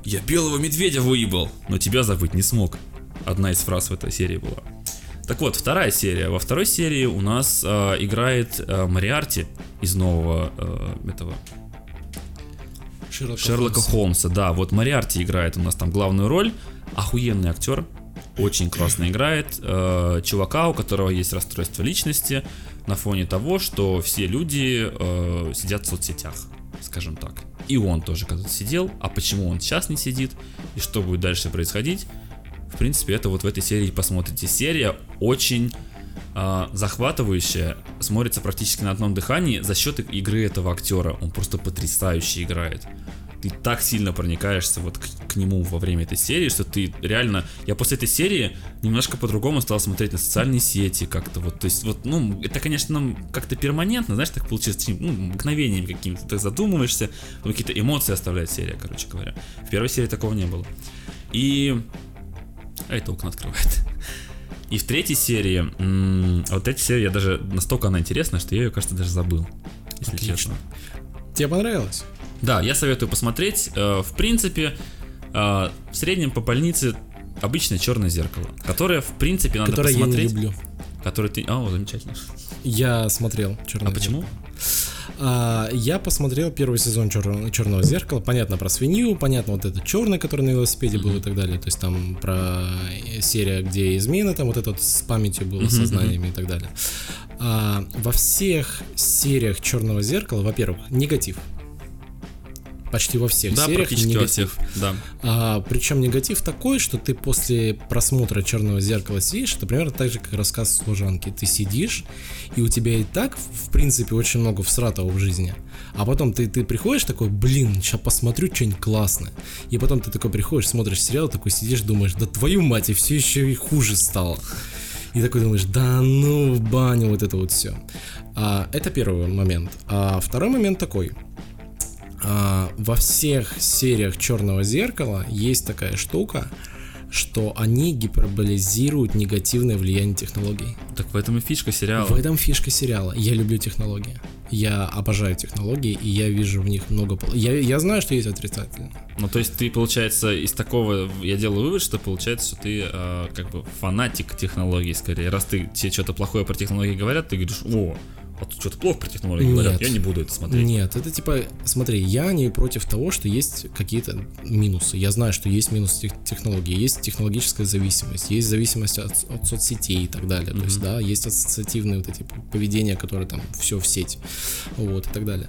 Speaker 1: Я белого медведя выебал, но тебя забыть не смог. Одна из фраз в этой серии была. Так вот, вторая серия. Во второй серии у нас э, играет э, Мариарти из нового э, этого
Speaker 2: Шерлока,
Speaker 1: Шерлока
Speaker 2: Холмса.
Speaker 1: Холмса. Да, вот Мариарти играет у нас там главную роль. Охуенный актер. Очень классно играет. Э, чувака, у которого есть расстройство личности на фоне того, что все люди э, сидят в соцсетях, скажем так. И он тоже когда-то сидел. А почему он сейчас не сидит? И что будет дальше происходить? В принципе, это вот в этой серии посмотрите. Серия очень а, захватывающая, смотрится практически на одном дыхании за счет игры этого актера. Он просто потрясающе играет. Ты так сильно проникаешься вот к, к нему во время этой серии, что ты реально... Я после этой серии немножко по-другому стал смотреть на социальные сети как-то вот. То есть вот, ну, это, конечно, как-то перманентно, знаешь, так получилось, ну, мгновением каким-то. Ты задумываешься, ну, какие-то эмоции оставляет серия, короче говоря. В первой серии такого не было. И... А это окна открывает. И в третьей серии, м, а вот третья серия, я даже настолько она интересная, что я ее, кажется, даже забыл. Если
Speaker 2: Отлично.
Speaker 1: честно.
Speaker 2: Тебе понравилось?
Speaker 1: Да, я советую посмотреть. Э, В принципе, э, в среднем по больнице обычное черное зеркало, которое, в принципе, надо
Speaker 2: Которое я не
Speaker 1: посмотреть.
Speaker 2: люблю.
Speaker 1: Которое ты. О, замечательно.
Speaker 2: Я смотрел
Speaker 1: А
Speaker 2: «Черное
Speaker 1: почему?
Speaker 2: зеркало». А, я посмотрел первый сезон «Чер- Черного зеркала. Понятно про свинью, понятно вот этот черный, который на велосипеде был и так далее. То есть там про э, серия, где измены, там вот это вот с памятью было, сознаниями и так далее. А, во всех сериях Черного зеркала, во-первых, негатив. Почти во всех
Speaker 1: Да,
Speaker 2: сериях
Speaker 1: практически во
Speaker 2: негатив.
Speaker 1: всех. Да.
Speaker 2: А, причем негатив такой, что ты после просмотра черного зеркала сидишь, это примерно так же, как рассказ служанки. Ты сидишь, и у тебя и так, в принципе, очень много всратого в жизни. А потом ты, ты приходишь такой, блин, сейчас посмотрю что-нибудь классное. И потом ты такой приходишь, смотришь сериал, такой сидишь, думаешь, да твою мать, и все еще и хуже стало. И такой думаешь, да ну в баню вот это вот все. А, это первый момент. А второй момент такой. А, во всех сериях Черного зеркала есть такая штука, что они гиперболизируют негативное влияние технологий.
Speaker 1: Так в этом и фишка сериала.
Speaker 2: В этом фишка сериала. Я люблю технологии. Я обожаю технологии, и я вижу в них много... Я, я знаю, что есть отрицательно.
Speaker 1: Ну, то есть ты, получается, из такого, я делаю вывод, что получается, что ты э, как бы фанатик технологий скорее. Раз ты тебе что-то плохое про технологии говорят, ты говоришь, о, тут что-то плохо про технологии говорят, я не буду это смотреть.
Speaker 2: Нет, это типа, смотри, я не против того, что есть какие-то минусы. Я знаю, что есть минусы тех- технологий, есть технологическая зависимость, есть зависимость от, от соцсетей и так далее. То есть, да, есть ассоциативные вот эти поведения, которые там все в сеть, вот и так далее.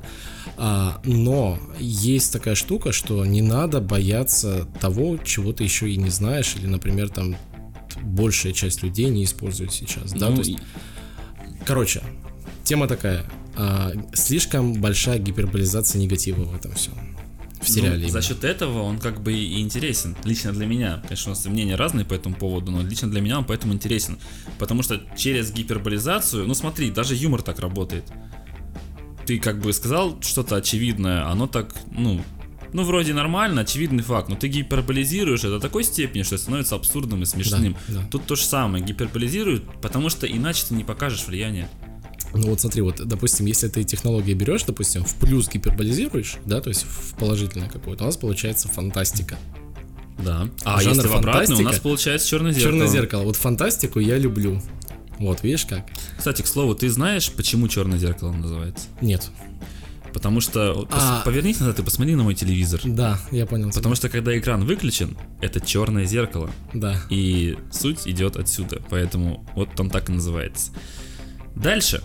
Speaker 2: А, но есть такая штука, что не надо бояться того, чего ты еще и не знаешь, или, например, там большая часть людей не использует сейчас. Да,
Speaker 1: Ну,
Speaker 2: то есть, Короче, тема такая. а, слишком большая гиперболизация негатива в этом всем. В сериале.
Speaker 1: Ну,
Speaker 2: именно.
Speaker 1: за счет этого он как бы и интересен. Лично для меня. Конечно, у нас мнения разные по этому поводу, но лично для меня он поэтому интересен. Потому что через гиперболизацию, ну смотри, даже юмор так работает. Ты как бы сказал что-то очевидное, оно так, ну, ну вроде нормально, очевидный факт, но ты гиперболизируешь это до такой степени, что становится абсурдным и смешным.
Speaker 2: Да, да.
Speaker 1: Тут то же самое, гиперболизируют, потому что иначе ты не покажешь влияние.
Speaker 2: Ну вот смотри, вот, допустим, если ты технологии берешь, допустим, в плюс гиперболизируешь, да, то есть в положительное какое-то, у нас получается фантастика.
Speaker 1: Да. А
Speaker 2: Жанр
Speaker 1: если в обратную, у нас получается черное зеркало.
Speaker 2: Черное зеркало. Вот фантастику я люблю. Вот, видишь как?
Speaker 1: Кстати, к слову, ты знаешь, почему черное зеркало называется?
Speaker 2: Нет.
Speaker 1: Потому что
Speaker 2: А.
Speaker 1: повернись назад и посмотри на мой телевизор.
Speaker 2: Да, я понял. тебя.
Speaker 1: Потому что когда экран выключен, это черное зеркало.
Speaker 2: Да.
Speaker 1: И суть идет отсюда. Поэтому вот он так и называется. Дальше.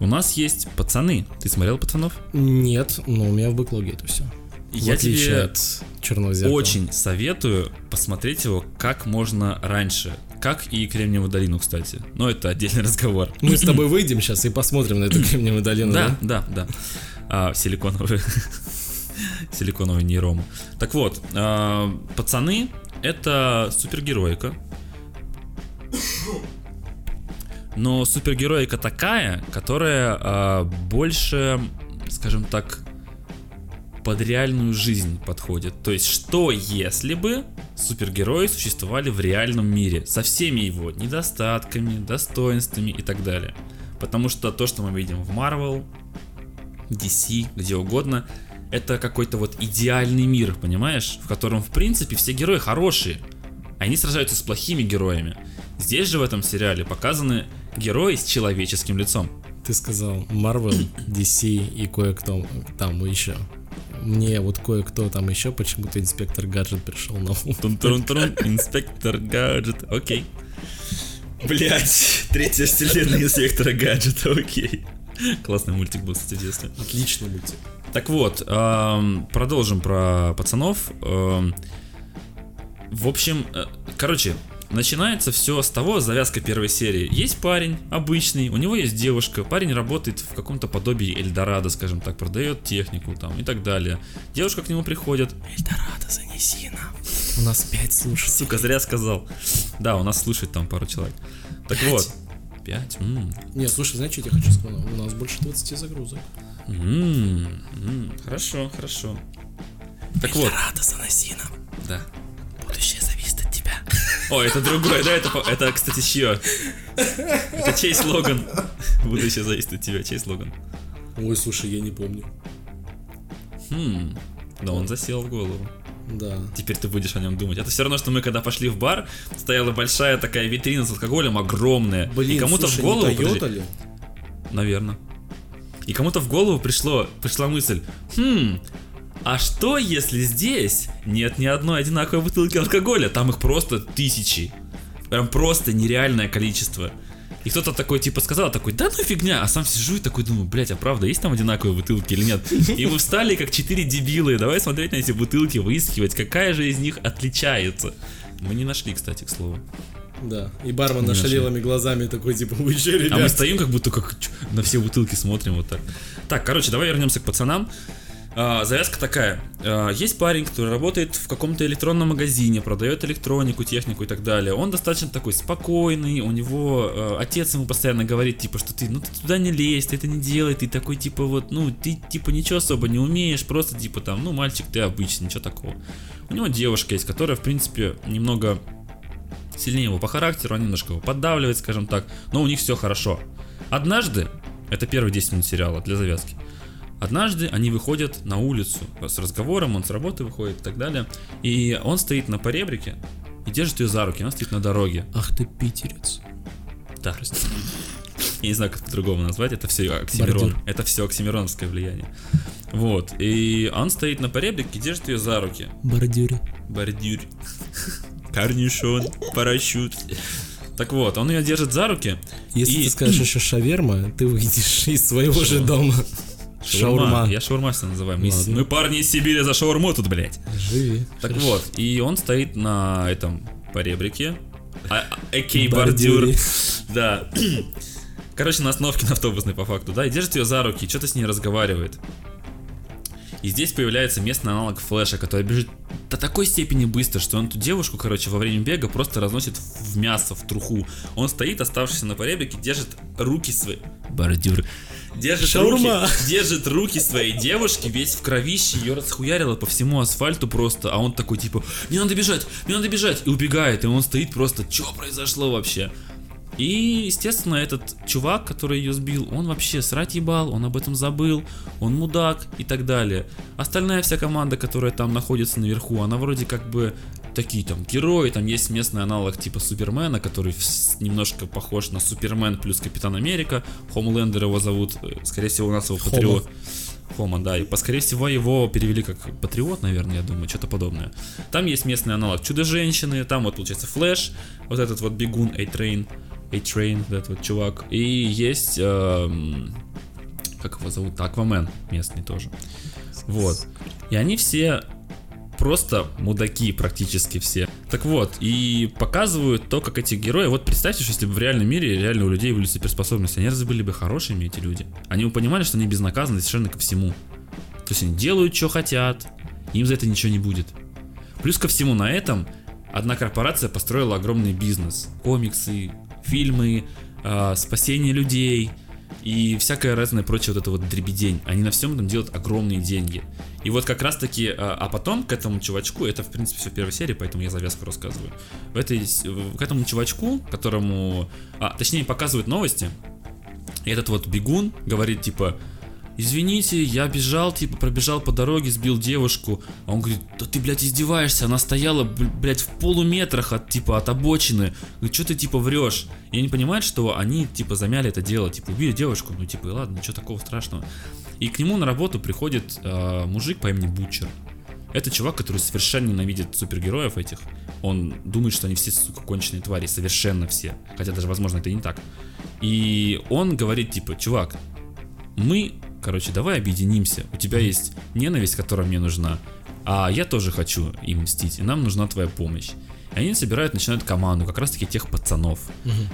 Speaker 1: У нас есть пацаны. Ты смотрел пацанов?
Speaker 2: Нет, но у меня в бэклоге это все.
Speaker 1: Я
Speaker 2: в отличие
Speaker 1: тебе
Speaker 2: от черного зеркала.
Speaker 1: Очень советую посмотреть его как можно раньше. Как и Кремниевую долину, кстати. Но это отдельный разговор.
Speaker 2: Мы с тобой выйдем сейчас и посмотрим на эту кремниевую долину.
Speaker 1: Да, да, да. А, силиконовую. Силиконовую нейрому. Так вот, а, пацаны это супергероика. Но супергероика такая, которая а, больше, скажем так, под реальную жизнь подходит. То есть, что если бы супергерои существовали в реальном мире со всеми его недостатками, достоинствами и так далее. Потому что то, что мы видим в Marvel, DC, где угодно, это какой-то вот идеальный мир, понимаешь? В котором, в принципе, все герои хорошие. Они сражаются с плохими героями. Здесь же в этом сериале показаны герои с человеческим лицом.
Speaker 2: Ты сказал Marvel, DC и кое-кто там еще. Мне вот кое-кто там еще почему-то инспектор гаджет пришел на ум.
Speaker 1: Тун-тун-тун, инспектор гаджет, окей. Блять, третья вселенная инспектора гаджета, окей. Классный мультик был, кстати, в детстве.
Speaker 2: Отличный мультик.
Speaker 1: Так вот, продолжим про пацанов. В общем, э, короче, начинается все с того, завязка первой серии. Есть парень обычный, у него есть девушка, парень работает в каком-то подобии Эльдорадо, скажем так, продает технику там и так далее. Девушка к нему приходит,
Speaker 2: Эльдорадо, занеси нам. У нас пять слушателей.
Speaker 1: сука, зря сказал. Да, у нас слушает там пару человек. Так
Speaker 2: Пять?
Speaker 1: вот. Пять? М,
Speaker 2: Не, слушай, знаешь, что я тебе хочу сказать? У нас больше 20 загрузок.
Speaker 1: м, м, Хорошо, хорошо. Так вот,
Speaker 2: Эльдорадо, заноси нам.
Speaker 1: да. О, это другое, да, это, это, кстати, чье? Это чей слоган? Будущее зависит от тебя, чей слоган?
Speaker 2: Ой, слушай, я не помню.
Speaker 1: Хм, да он засел в голову.
Speaker 2: Да.
Speaker 1: Теперь ты будешь о нем думать. Это все равно, что мы когда пошли в бар, стояла большая такая витрина с алкоголем, огромная.
Speaker 2: Блин,
Speaker 1: и кому-то
Speaker 2: слушай,
Speaker 1: в голову...
Speaker 2: не
Speaker 1: подожди,
Speaker 2: ли?
Speaker 1: Наверное. И кому-то в голову пришло, пришла мысль, хм, а что если здесь нет ни одной одинаковой бутылки алкоголя? Там их просто тысячи. Прям просто нереальное количество. И кто-то такой типа сказал, такой, да ну фигня, а сам сижу и такой думаю, блять, а правда, есть там одинаковые бутылки или нет? И мы встали как четыре дебилы, давай смотреть на эти бутылки, выискивать, какая же из них отличается. Мы не нашли, кстати, к слову.
Speaker 2: Да. И бармен
Speaker 1: Не
Speaker 2: нашалелыми глазами такой, типа, вы че,
Speaker 1: А мы
Speaker 2: ребят?
Speaker 1: стоим как будто как на все бутылки смотрим вот так. Так, короче, давай вернемся к пацанам. А, завязка такая. А, есть парень, который работает в каком-то электронном магазине, продает электронику, технику и так далее. Он достаточно такой спокойный, у него э, отец ему постоянно говорит, типа, что ты, ну ты туда не лезь, ты это не делай, ты такой, типа, вот, ну, ты, типа, ничего особо не умеешь, просто, типа, там, ну, мальчик, ты обычный, ничего такого. У него девушка есть, которая, в принципе, немного сильнее его по характеру, она немножко его поддавливает, скажем так, но у них все хорошо. Однажды, это первые 10 минут сериала для завязки, однажды они выходят на улицу с разговором, он с работы выходит и так далее, и он стоит на поребрике и держит ее за руки, она стоит на дороге.
Speaker 2: Ах ты питерец.
Speaker 1: Да. Я не знаю, как по-другому назвать, это все Оксимирон.
Speaker 2: Бордюр.
Speaker 1: Это все оксимироновское влияние. Вот, и он стоит на поребрике и держит ее за руки.
Speaker 2: Бордюре.
Speaker 1: Бордюр. Корнишон, парашют. Так вот, он ее держит за руки.
Speaker 2: Если
Speaker 1: и-
Speaker 2: ты скажешь еще шаверма, ты выйдешь из своего же дома. Шаурма.
Speaker 1: Я шаурмастер называю. Мы, мы парни из Сибири за шаурму тут, блядь.
Speaker 2: Живи.
Speaker 1: Так
Speaker 2: Хорошо.
Speaker 1: вот, и он стоит на этом поребрике. А, а, Экей бордюр. Да. Короче, на остановке на автобусной по факту, да, и держит ее за руки, что-то с ней разговаривает. И здесь появляется местный аналог Флэша, который бежит до такой степени быстро, что он эту девушку, короче, во время бега просто разносит в мясо, в труху. Он стоит, оставшийся на поребрике, держит руки свои... Бордюр. Держит
Speaker 2: Шаурма.
Speaker 1: руки, держит руки своей девушки, весь в кровище, ее расхуярило по всему асфальту просто, а он такой типа, мне надо бежать, мне надо бежать, и убегает, и он стоит просто, что произошло вообще? И, естественно, этот чувак, который ее сбил, он вообще срать ебал, он об этом забыл, он мудак и так далее. Остальная вся команда, которая там находится наверху, она вроде как бы такие там герои, там есть местный аналог типа Супермена, который немножко похож на Супермен плюс Капитан Америка. Хомлендер его зовут, э, скорее всего у нас его. Патриот. Хома, да, и по- скорее всего его перевели как Патриот, наверное, я думаю, что-то подобное. Там есть местный аналог Чудо-женщины, там вот получается Флэш, вот этот вот бегун A-Train, A-Train, вот этот вот чувак, и есть, эм, как его зовут, Аквамен местный тоже. Вот. И они все просто мудаки практически все. Так вот, и показывают то, как эти герои... Вот представьте, что если бы в реальном мире реально у людей были суперспособности, они разве были бы хорошими, эти люди? Они бы понимали, что они безнаказаны совершенно ко всему. То есть они делают, что хотят, им за это ничего не будет. Плюс ко всему на этом одна корпорация построила огромный бизнес. Комиксы, фильмы, а, спасение людей и всякое разное прочее вот это вот дребедень. Они на всем этом делают огромные деньги. И вот как раз таки, а, а потом к этому чувачку, это в принципе все в первой серии, поэтому я завязку рассказываю. В этой, к этому чувачку, которому, а, точнее показывают новости, и этот вот бегун говорит типа, извините, я бежал, типа, пробежал по дороге, сбил девушку. А он говорит, да ты, блядь, издеваешься, она стояла, бл- блядь, в полуметрах от, типа, от обочины. Говорит, что ты, типа, врешь? И они понимают, что они, типа, замяли это дело, типа, убили девушку, ну, типа, ладно, ничего такого страшного. И к нему на работу приходит э, мужик по имени Бутчер. Это чувак, который совершенно ненавидит супергероев этих. Он думает, что они все, сука, конченые твари, совершенно все. Хотя даже, возможно, это не так. И он говорит, типа, чувак, мы, короче, давай объединимся. У тебя есть ненависть, которая мне нужна, а я тоже хочу им мстить, и нам нужна твоя помощь. И они собирают, начинают команду, как раз таки тех пацанов,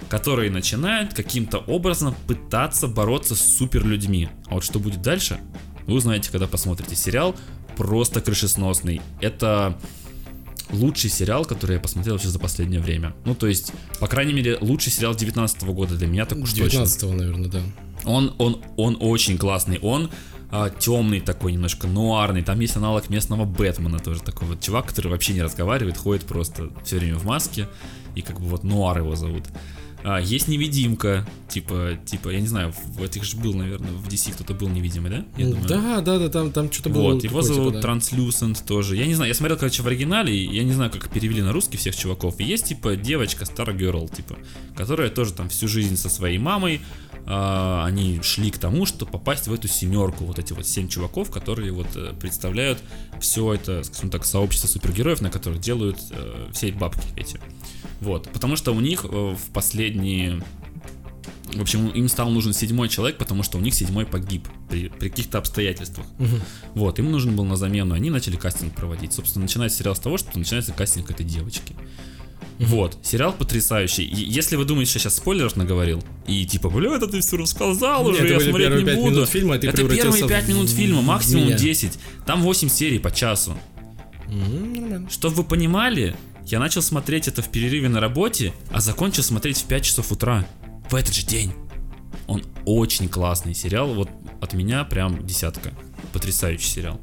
Speaker 1: которые начинают каким-то образом пытаться бороться с суперлюдьми. А вот что будет дальше, вы узнаете, когда посмотрите сериал. Просто крышесносный. Это лучший сериал, который я посмотрел вообще за последнее время. Ну, то есть, по крайней мере, лучший сериал 19 года для меня так уж точно.
Speaker 2: 19 наверное, да.
Speaker 1: Он, он, он очень классный. Он темный такой, немножко нуарный. Там есть аналог местного Бэтмена тоже такой вот чувак, который вообще не разговаривает, ходит просто все время в маске. И как бы вот Нуар его зовут. А, есть невидимка, типа, типа, я не знаю, в этих же был, наверное, в DC кто-то был невидимый, да? Я думаю.
Speaker 2: Да, да, да, там, там что-то было.
Speaker 1: Вот, его
Speaker 2: такое,
Speaker 1: зовут
Speaker 2: типа, да.
Speaker 1: Translucent тоже. Я не знаю, я смотрел, короче, в оригинале, и я не знаю, как перевели на русский всех чуваков. И есть, типа, девочка, Stargirl, типа, которая тоже там всю жизнь со своей мамой, а, они шли к тому, чтобы попасть в эту семерку, вот эти вот семь чуваков, которые вот э, представляют все это, скажем так, сообщество супергероев, на которых делают э, все бабки эти. Вот, потому что у них э, в последние в общем, им стал нужен седьмой человек, потому что у них седьмой погиб при, при каких-то обстоятельствах. Вот, им нужен был на замену, они начали кастинг проводить. Собственно, начинается сериал с того, что начинается кастинг этой девочки. Вот, сериал потрясающий. И если вы думаете, что я сейчас спойлеров наговорил, и типа, бля, это ты все рассказал
Speaker 2: Нет,
Speaker 1: уже, я смотреть не буду.
Speaker 2: минут фильма, а ты
Speaker 1: это первые 5
Speaker 2: в-
Speaker 1: минут фильма, максимум
Speaker 2: меня.
Speaker 1: 10. Там 8 серий по часу. Чтобы вы понимали, я начал смотреть это в перерыве на работе, а закончил смотреть в 5 часов утра. В этот же день. Он очень классный сериал, вот от меня прям десятка. Потрясающий сериал.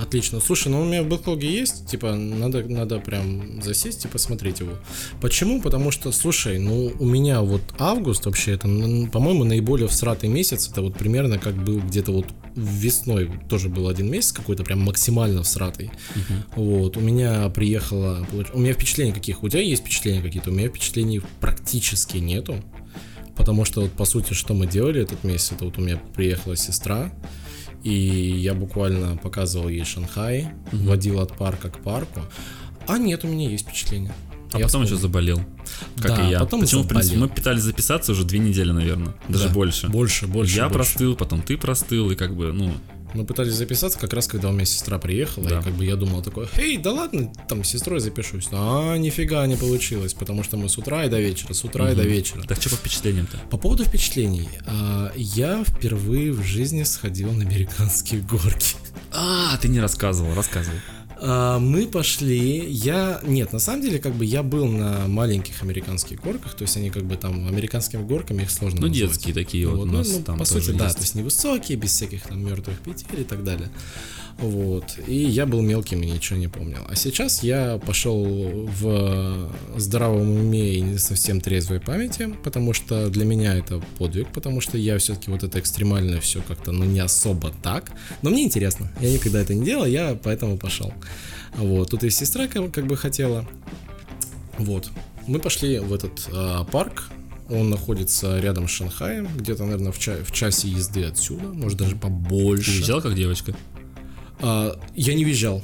Speaker 2: Отлично. Слушай, ну у меня в бэклоге есть, типа, надо, надо прям засесть и посмотреть его. Почему? Потому что, слушай, ну у меня вот август вообще, это, по-моему, наиболее всратый месяц, это вот примерно как был где-то вот весной, тоже был один месяц какой-то прям максимально всратый. Вот, у меня приехала, получ- у меня впечатления каких, у тебя есть впечатления какие-то, у меня впечатлений практически нету. Потому что вот по сути, что мы делали этот месяц, это вот у меня приехала сестра, и я буквально показывал ей Шанхай, водил от парка к парку. А нет, у меня есть впечатление.
Speaker 1: А
Speaker 2: Я
Speaker 1: потом еще
Speaker 2: вспомнил.
Speaker 1: заболел. Как
Speaker 2: Да,
Speaker 1: и я.
Speaker 2: потом
Speaker 1: Почему, в принципе,
Speaker 2: заболел.
Speaker 1: мы пытались записаться уже две недели, наверное. Даже
Speaker 2: Да,
Speaker 1: больше.
Speaker 2: Больше, больше.
Speaker 1: я
Speaker 2: больше.
Speaker 1: простыл, потом ты простыл, и как бы, ну,
Speaker 2: Мы пытались записаться как раз, когда у меня сестра приехала,
Speaker 1: Да.
Speaker 2: и как бы я думал такой, эй, да ладно, там с сестрой запишусь. А, нифига не получилось, потому что мы с утра и до вечера, с утра и до вечера.
Speaker 1: так что по впечатлениям-то?
Speaker 2: По поводу впечатлений, а, я впервые в жизни сходил на американские горки.
Speaker 1: А, ты не рассказывал, рассказывай.
Speaker 2: А, Мы пошли, я, нет, на самом деле, как бы я был на маленьких американских горках, то есть они как бы там американскими горками их сложно
Speaker 1: Ну,
Speaker 2: назвать.
Speaker 1: детские такие вот у
Speaker 2: ну,
Speaker 1: нас
Speaker 2: ну,
Speaker 1: там
Speaker 2: по сути, да,
Speaker 1: есть.
Speaker 2: то есть невысокие, без всяких там мертвых петель и так далее. Вот. И я был мелким и ничего не помнил. А сейчас я пошел в здравом уме и не совсем трезвой памяти, потому что для меня это подвиг, потому что я все-таки вот это экстремальное все как-то, ну, не особо так. Но мне интересно. Я никогда это не делал, я поэтому пошел. Вот, тут и сестра как, как бы хотела. Вот, мы пошли в этот а, парк, он находится рядом с Шанхаем, где-то, наверное, в, ча- в часе езды отсюда, может даже побольше.
Speaker 1: Ты визжал как девочка?
Speaker 2: А, я не визжал.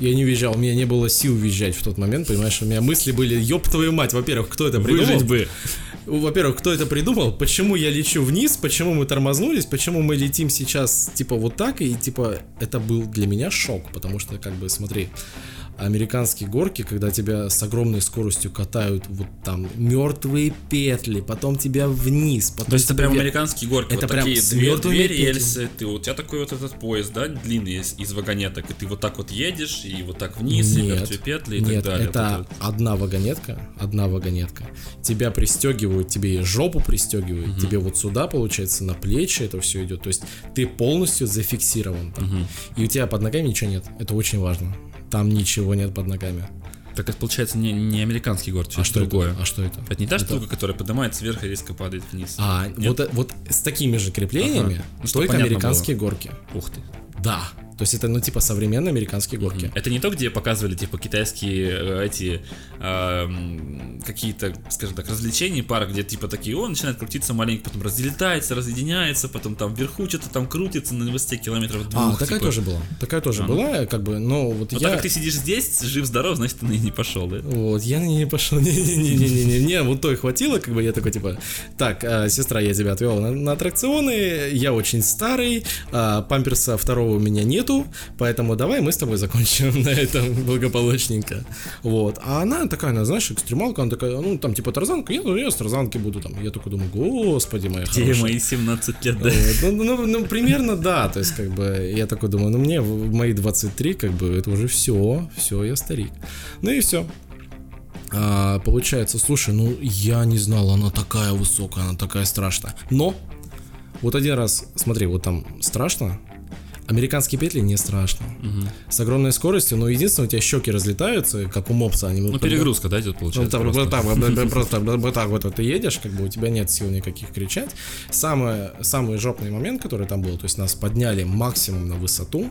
Speaker 2: Я не визжал, у меня не было сил визжать в тот момент, понимаешь? У меня мысли были, ёб твою мать, во-первых, кто это придумал?
Speaker 1: Выжить бы.
Speaker 2: Во-первых, кто это придумал? Почему я лечу вниз? Почему мы тормознулись? Почему мы летим сейчас, типа, вот так? И, типа, это был для меня шок, потому что, как бы, смотри, американские горки, когда тебя с огромной скоростью катают вот там мертвые петли, потом тебя вниз, потом
Speaker 1: То есть это прям американские горки,
Speaker 2: Это
Speaker 1: вот
Speaker 2: прям
Speaker 1: такие две, две рельсы, ты, у тебя такой вот этот поезд, да, длинный из, из вагонеток, и ты вот так вот едешь, и вот так вниз, и
Speaker 2: Нет,
Speaker 1: мертвые петли и
Speaker 2: нет,
Speaker 1: так далее.
Speaker 2: это
Speaker 1: Вот
Speaker 2: одна вагонетка, одна вагонетка. Тебя пристегивают, тебе и жопу пристегивают, тебе вот сюда, получается, на плечи это все идет. То есть ты полностью зафиксирован там. И у тебя под ногами ничего нет. Это очень важно. Там ничего нет под ногами.
Speaker 1: Так это получается не, не американский город,
Speaker 2: А что
Speaker 1: другое.
Speaker 2: это? А что это?
Speaker 1: Это не та штука, которая поднимается вверх и резко падает вниз.
Speaker 2: А,
Speaker 1: Нет?
Speaker 2: вот, э- вот с такими же креплениями,
Speaker 1: Ага. Ну,
Speaker 2: только американские горки.
Speaker 1: Ух ты.
Speaker 2: Да. То есть это, ну, типа, современные американские горки.
Speaker 1: Это не то, где показывали, типа, китайские э, эти м, какие-то, скажем так, развлечения, пара, где, типа, такие, он начинает крутиться маленько, потом разлетается, разъединяется, потом там вверху что-то там крутится на высоте километров двух.
Speaker 2: А, такая
Speaker 1: типа.
Speaker 2: тоже была. Такая тоже
Speaker 1: А,
Speaker 2: была, как бы, но вот
Speaker 1: Вот
Speaker 2: я...
Speaker 1: так как ты сидишь здесь, жив-здоров, значит, ты на ней не пошел, да?
Speaker 2: Вот, я на ней не пошел. Не-не-не-не-не, не, вот той хватило, как бы я такой, типа, так, а, сестра, я тебя отвел на, на аттракционы, я очень старый, а, памперса второго у меня нету, поэтому давай мы с тобой закончим на этом благополучненько. Вот. А она такая, она, знаешь, экстремалка, она такая, ну, там, типа, тарзанка, я, ну, я с тарзанки буду там. Я такой думаю, господи моя
Speaker 1: Где
Speaker 2: хорошая.
Speaker 1: мои 17 лет, да?
Speaker 2: Вот, Ну, ну, ну, примерно да, то есть как бы я такой думаю, ну мне в в мои 23 как бы это уже все, все, я старик. Ну и все. А, получается, слушай, ну я не знал, она такая высокая, она такая страшная. Но вот один раз, смотри, вот там страшно, американские петли не страшно. С огромной скоростью, но единственное, у тебя щеки разлетаются, как у мопса. Они
Speaker 1: Ну, перегрузка, да, идет,
Speaker 2: ну,
Speaker 1: получается.
Speaker 2: там,
Speaker 1: просто.
Speaker 2: вот так, вот, вот, просто вот так вот ты едешь, как бы у тебя нет сил никаких кричать. Самое, самый жопный момент, который там был, то есть нас подняли максимум на высоту,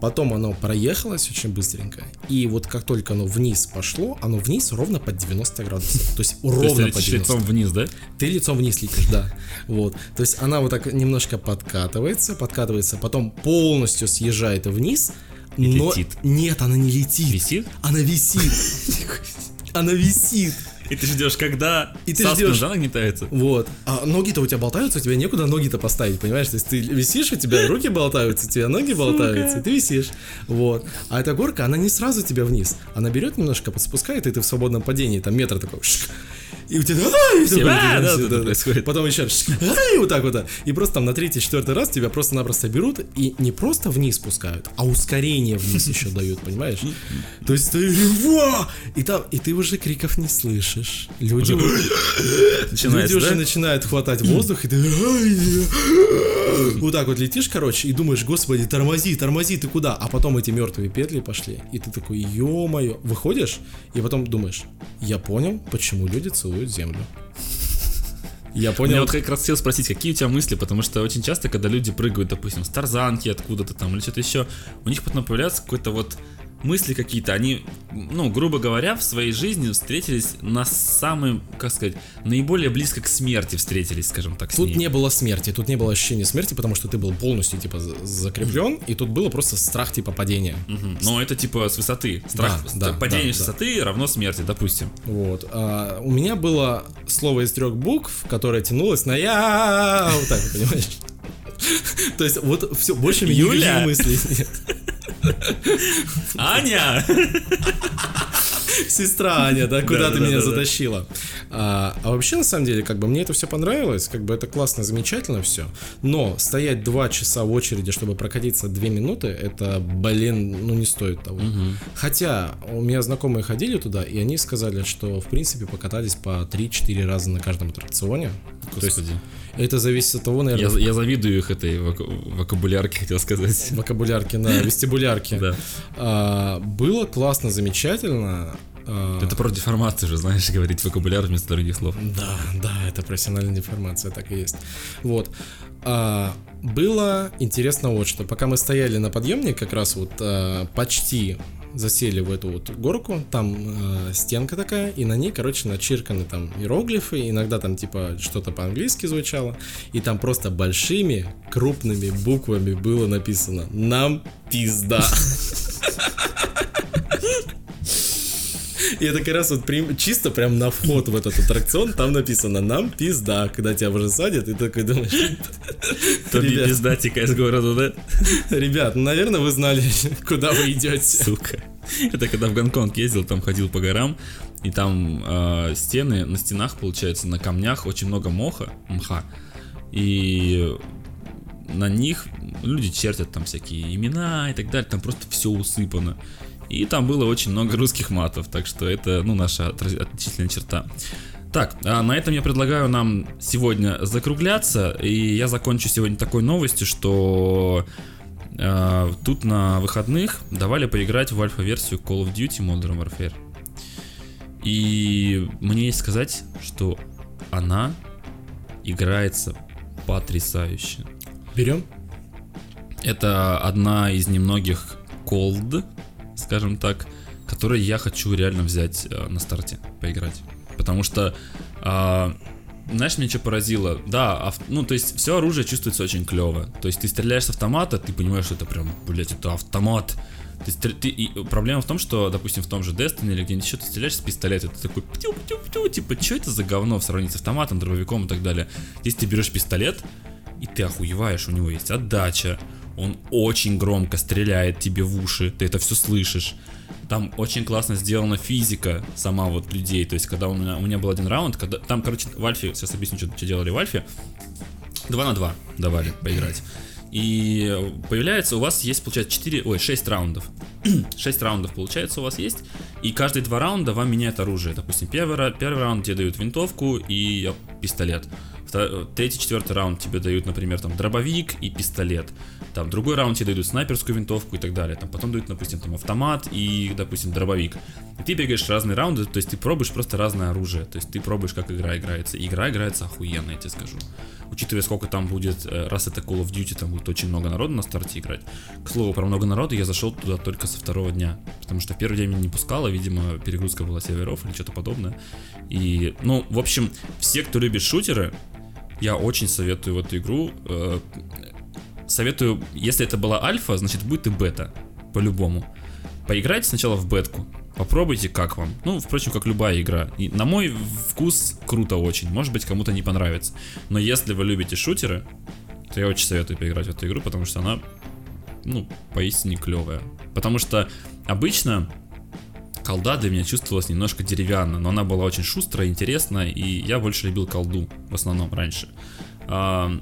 Speaker 2: потом оно проехалось очень быстренько, и вот как только оно вниз пошло, оно вниз ровно под 90 градусов. То есть ровно
Speaker 1: ты
Speaker 2: под
Speaker 1: летишь
Speaker 2: 90.
Speaker 1: лицом вниз, да?
Speaker 2: Ты лицом вниз летишь, да. Вот. То есть она вот так немножко подкатывается, подкатывается, потом полностью съезжает вниз, но...
Speaker 1: летит.
Speaker 2: Нет, она не летит.
Speaker 1: Висит?
Speaker 2: Она висит. Она висит.
Speaker 1: И ты ждешь, когда
Speaker 2: И ты
Speaker 1: Саспен,
Speaker 2: ждешь.
Speaker 1: да, нагнетается?
Speaker 2: Вот. А ноги-то у тебя болтаются, у тебя некуда ноги-то поставить, понимаешь? То есть ты висишь, у тебя руки болтаются, у тебя ноги болтаются, и ты висишь. Вот. А эта горка, она не сразу тебя вниз. Она берет немножко, подспускает, и ты в свободном падении, там метр такой. шик, И у тебя... ай,
Speaker 1: Все,
Speaker 2: такой,
Speaker 1: а,
Speaker 2: ты-
Speaker 1: да, вот это происходит.
Speaker 2: Потом еще... шик, ай, вот так вот. И просто там на третий, четвертый раз тебя просто-напросто берут и не просто вниз спускают, а ускорение вниз еще дают, понимаешь? То есть ты... «Ва!» И там... И ты уже криков не слышишь. Люди... Люди уже
Speaker 1: да?
Speaker 2: начинают хватать воздух, и ты вот так вот летишь, короче, и думаешь, господи, тормози, тормози, ты куда? А потом эти мертвые петли пошли, и ты такой, ё-моё, выходишь, и потом думаешь, я понял, почему люди целуют землю. Я понял.
Speaker 1: вот как раз хотел спросить, какие у тебя мысли, потому что очень часто, когда люди прыгают, допустим, с тарзанки откуда-то там или что-то еще, у них потом появляется какой-то вот мысли какие-то, они, ну, грубо говоря, в своей жизни встретились на самым, как сказать, наиболее близко к смерти встретились, скажем так,
Speaker 2: Тут не было смерти, тут не было ощущения смерти, потому что ты был полностью, типа, за- закреплен, и тут было просто страх, типа, падения.
Speaker 1: Мгм. Но это типа с высоты. Страх,
Speaker 2: Да, да,
Speaker 1: падение
Speaker 2: да,
Speaker 1: с
Speaker 2: да.
Speaker 1: высоты равно смерти, допустим.
Speaker 2: Вот. А, у меня было слово из трех букв, которое тянулось на я. Вот так, понимаешь? То есть вот все, больше меня
Speaker 1: Юля?
Speaker 2: мыслей нет.
Speaker 1: Аня!
Speaker 2: Сестра Аня, да, куда
Speaker 1: Да,
Speaker 2: ты
Speaker 1: да,
Speaker 2: меня
Speaker 1: да,
Speaker 2: затащила? А, а вообще, на самом деле, как бы мне это все понравилось, как бы это классно, замечательно все. Но стоять два часа в очереди, чтобы прокатиться две минуты, это, блин, ну не стоит того. Хотя у меня знакомые ходили туда, и они сказали, что в принципе покатались по 3-4 раза на каждом аттракционе. То есть
Speaker 1: Господи.
Speaker 2: Это зависит от того,
Speaker 1: Я,
Speaker 2: наверное,
Speaker 1: я завидую их этой воку- вокабулярке, хотел сказать.
Speaker 2: вокабулярки, на вестибулярке.
Speaker 1: Да.
Speaker 2: А, было классно, замечательно. А,
Speaker 1: Это про деформацию же, знаешь, говорить вокабуляр вместо других слов.
Speaker 2: Да, да, это профессиональная деформация, так и есть. Вот. А, было интересно вот что. Пока мы стояли на подъемнике, как раз вот а, почти засели в эту вот горку, там э, стенка такая, и на ней, короче, начирканы там иероглифы, иногда там типа что-то по-английски звучало, и там просто большими крупными буквами было написано «Нам пизда». И это как раз вот прям, чисто прям на вход в этот аттракцион, там написано «Нам пизда», когда тебя уже садят, и ты такой думаешь,
Speaker 1: Тоби
Speaker 2: Ребят.
Speaker 1: пиздатика из города, да?
Speaker 2: ребят, ну, наверное, вы знали, куда вы идете.
Speaker 1: Сука. Это когда в Гонконг ездил, там ходил по горам, и там э, стены, на стенах, получается, на камнях очень много моха, мха, и на них люди чертят там всякие имена и так далее, там просто все усыпано. И там было очень много русских матов, так что это, ну, наша отличительная черта. Так, а на этом я предлагаю нам сегодня закругляться, и я закончу сегодня такой новостью, что э, тут на выходных давали поиграть в альфа-версию Call of Duty Modern Warfare. И мне есть сказать, что она играется потрясающе.
Speaker 2: Берем?
Speaker 1: Это одна из немногих колд, скажем так, которые я хочу реально взять э, на старте, поиграть. Потому что, а, знаешь, меня что поразило? Да, ав- ну, то есть, все оружие чувствуется очень клево. То есть, ты стреляешь с автомата, ты понимаешь, что это прям, блядь, это автомат. Ты ты- и проблема в том, что, допустим, в том же Destiny или где-нибудь еще ты стреляешь с пистолета, ты такой птю-птю-птю, типа, что это за говно в сравнении с автоматом, дробовиком и так далее. Здесь ты берешь пистолет, и ты охуеваешь, у него есть отдача, он очень громко стреляет тебе в уши, ты это все слышишь. Там очень классно сделана физика сама вот людей, то есть когда у меня, у меня был один раунд, когда там, короче, в Альфе, сейчас объясню, что, что делали в Альфе, 2 на 2 давали поиграть. И появляется, у вас есть, получается, 4, ой, 6 раундов. 6 раундов, получается, у вас есть. И каждые два раунда вам меняют оружие. Допустим, первый, первый раунд тебе дают винтовку и пистолет. Третий, четвертый раунд тебе дают, например, там дробовик и пистолет. Там другой раунд тебе дают снайперскую винтовку и так далее. Там потом дают, допустим, там автомат и, допустим, дробовик. И ты бегаешь разные раунды, то есть ты пробуешь просто разное оружие. То есть ты пробуешь, как игра играется. И игра играется охуенно, я тебе скажу. Учитывая, сколько там будет, э, раз это Call of Duty, там будет очень много народу на старте играть. К слову, про много народу я зашел туда только со второго дня. Потому что первый день меня не пускало, видимо, перегрузка была серверов или что-то подобное. И, ну, в общем, все, кто любит шутеры, я очень советую в эту игру. э, советую, если это была альфа, значит будет и бета. По-любому. Поиграйте сначала в бетку. Попробуйте, как вам. Ну, впрочем, как любая игра. И на мой вкус круто очень. Может быть, кому-то не понравится. Но если вы любите шутеры, то я очень советую поиграть в эту игру, потому что она, ну, поистине клевая. Потому что обычно колда для меня чувствовалась немножко деревянно, но она была очень шустрая, интересная, и я больше любил колду в основном раньше. А,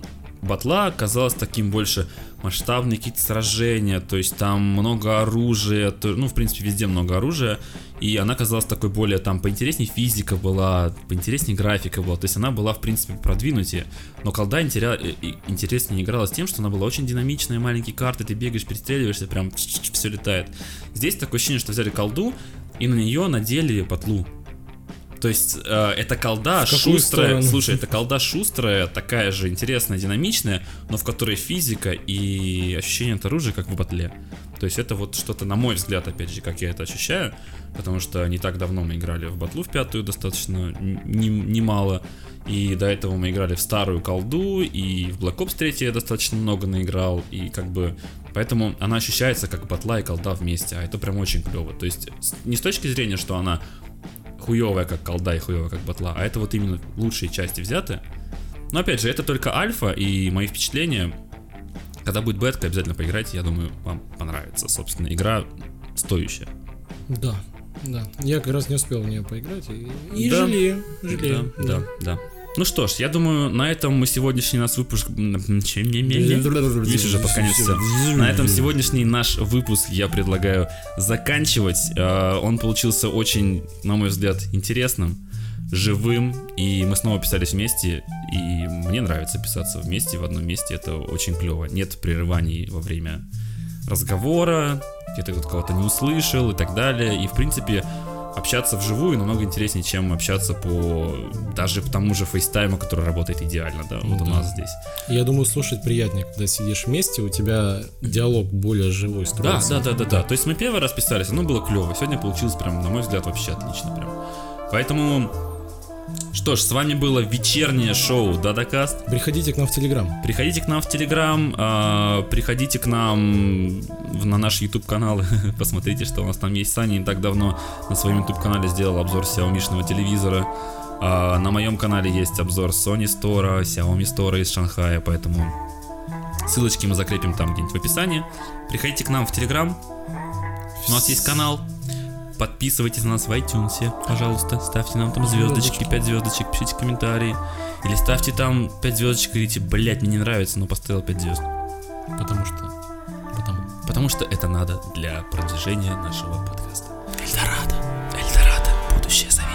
Speaker 1: Батла оказалась таким больше масштабные какие-то сражения, то есть там много оружия, то- ну, в принципе, везде много оружия, и она казалась такой более, там, поинтереснее физика была, поинтереснее графика была, то есть она была, в принципе, продвинутее, но колда интеря- э, интереснее игралась тем, что она была очень динамичная, маленькие карты, ты бегаешь, перестреливаешься, прям все летает. Здесь такое ощущение, что взяли колду и на нее надели батлу. То есть э, это колда шустрая,
Speaker 2: сторону?
Speaker 1: слушай, это колда шустрая, такая же интересная, динамичная, но в которой физика и ощущение от оружия, как в батле. То есть это вот что-то, на мой взгляд, опять же, как я это ощущаю, потому что не так давно мы играли в батлу в пятую достаточно н- не- немало, и до этого мы играли в старую колду, и в Black Ops 3 я достаточно много наиграл, и как бы Поэтому она ощущается как батла и колда вместе, а это прям очень клево. То есть не с точки зрения, что она хуевая как колда и хуевая как батла, а это вот именно лучшие части взяты. Но опять же, это только альфа, и мои впечатления, когда будет бетка, обязательно поиграйте, я думаю, вам понравится. Собственно, игра стоящая.
Speaker 2: Да, да. Я как раз не успел в нее поиграть и, и
Speaker 1: Да.
Speaker 2: жалею, жалею.
Speaker 1: Да, да, да. Ну что ж, я думаю, на этом мы сегодняшний наш выпуск... Видишь, уже под конец всё. На этом сегодняшний наш выпуск я предлагаю заканчивать. Э, Он получился очень, на мой взгляд, интересным, живым, и мы снова писались вместе, и мне нравится писаться вместе в одном месте, это очень клево. Нет прерываний во время разговора, где-то кто-то кого-то не услышал и так далее. И в принципе, общаться вживую намного интереснее, чем общаться по даже по тому же фейстайму, который работает идеально, да, вот у
Speaker 2: Да.
Speaker 1: нас здесь.
Speaker 2: Я думаю, слушать приятнее, когда сидишь вместе, у тебя диалог более живой
Speaker 1: Да,
Speaker 2: строится.
Speaker 1: да, да, да, да. То есть мы первый раз писались, оно было клево. Сегодня получилось прям, на мой взгляд, вообще отлично прям. Поэтому, что ж, с вами было вечернее шоу Дадакаст.
Speaker 2: Приходите к нам в Телеграм.
Speaker 1: Приходите к нам в Телеграм, а, приходите к нам на наш YouTube канал, посмотрите, что у нас там есть. Саня не так давно на своем YouTube канале сделал обзор Xiaomi телевизора. А, на моем канале есть обзор Sony Store, Xiaomi Store из Шанхая, поэтому ссылочки мы закрепим там где-нибудь в описании. Приходите к нам в Телеграм, у нас есть канал. Подписывайтесь на нас в iTunes, пожалуйста. Ставьте нам там звездочки, 5 звездочек, пишите комментарии. Или ставьте там 5 звездочек и говорите, блять, мне не нравится, но поставил 5 звезд.
Speaker 2: Потому что... Потому.
Speaker 1: Потому что это надо для продвижения нашего подкаста. Эльдорадо, Эльдорадо, будущее зависит.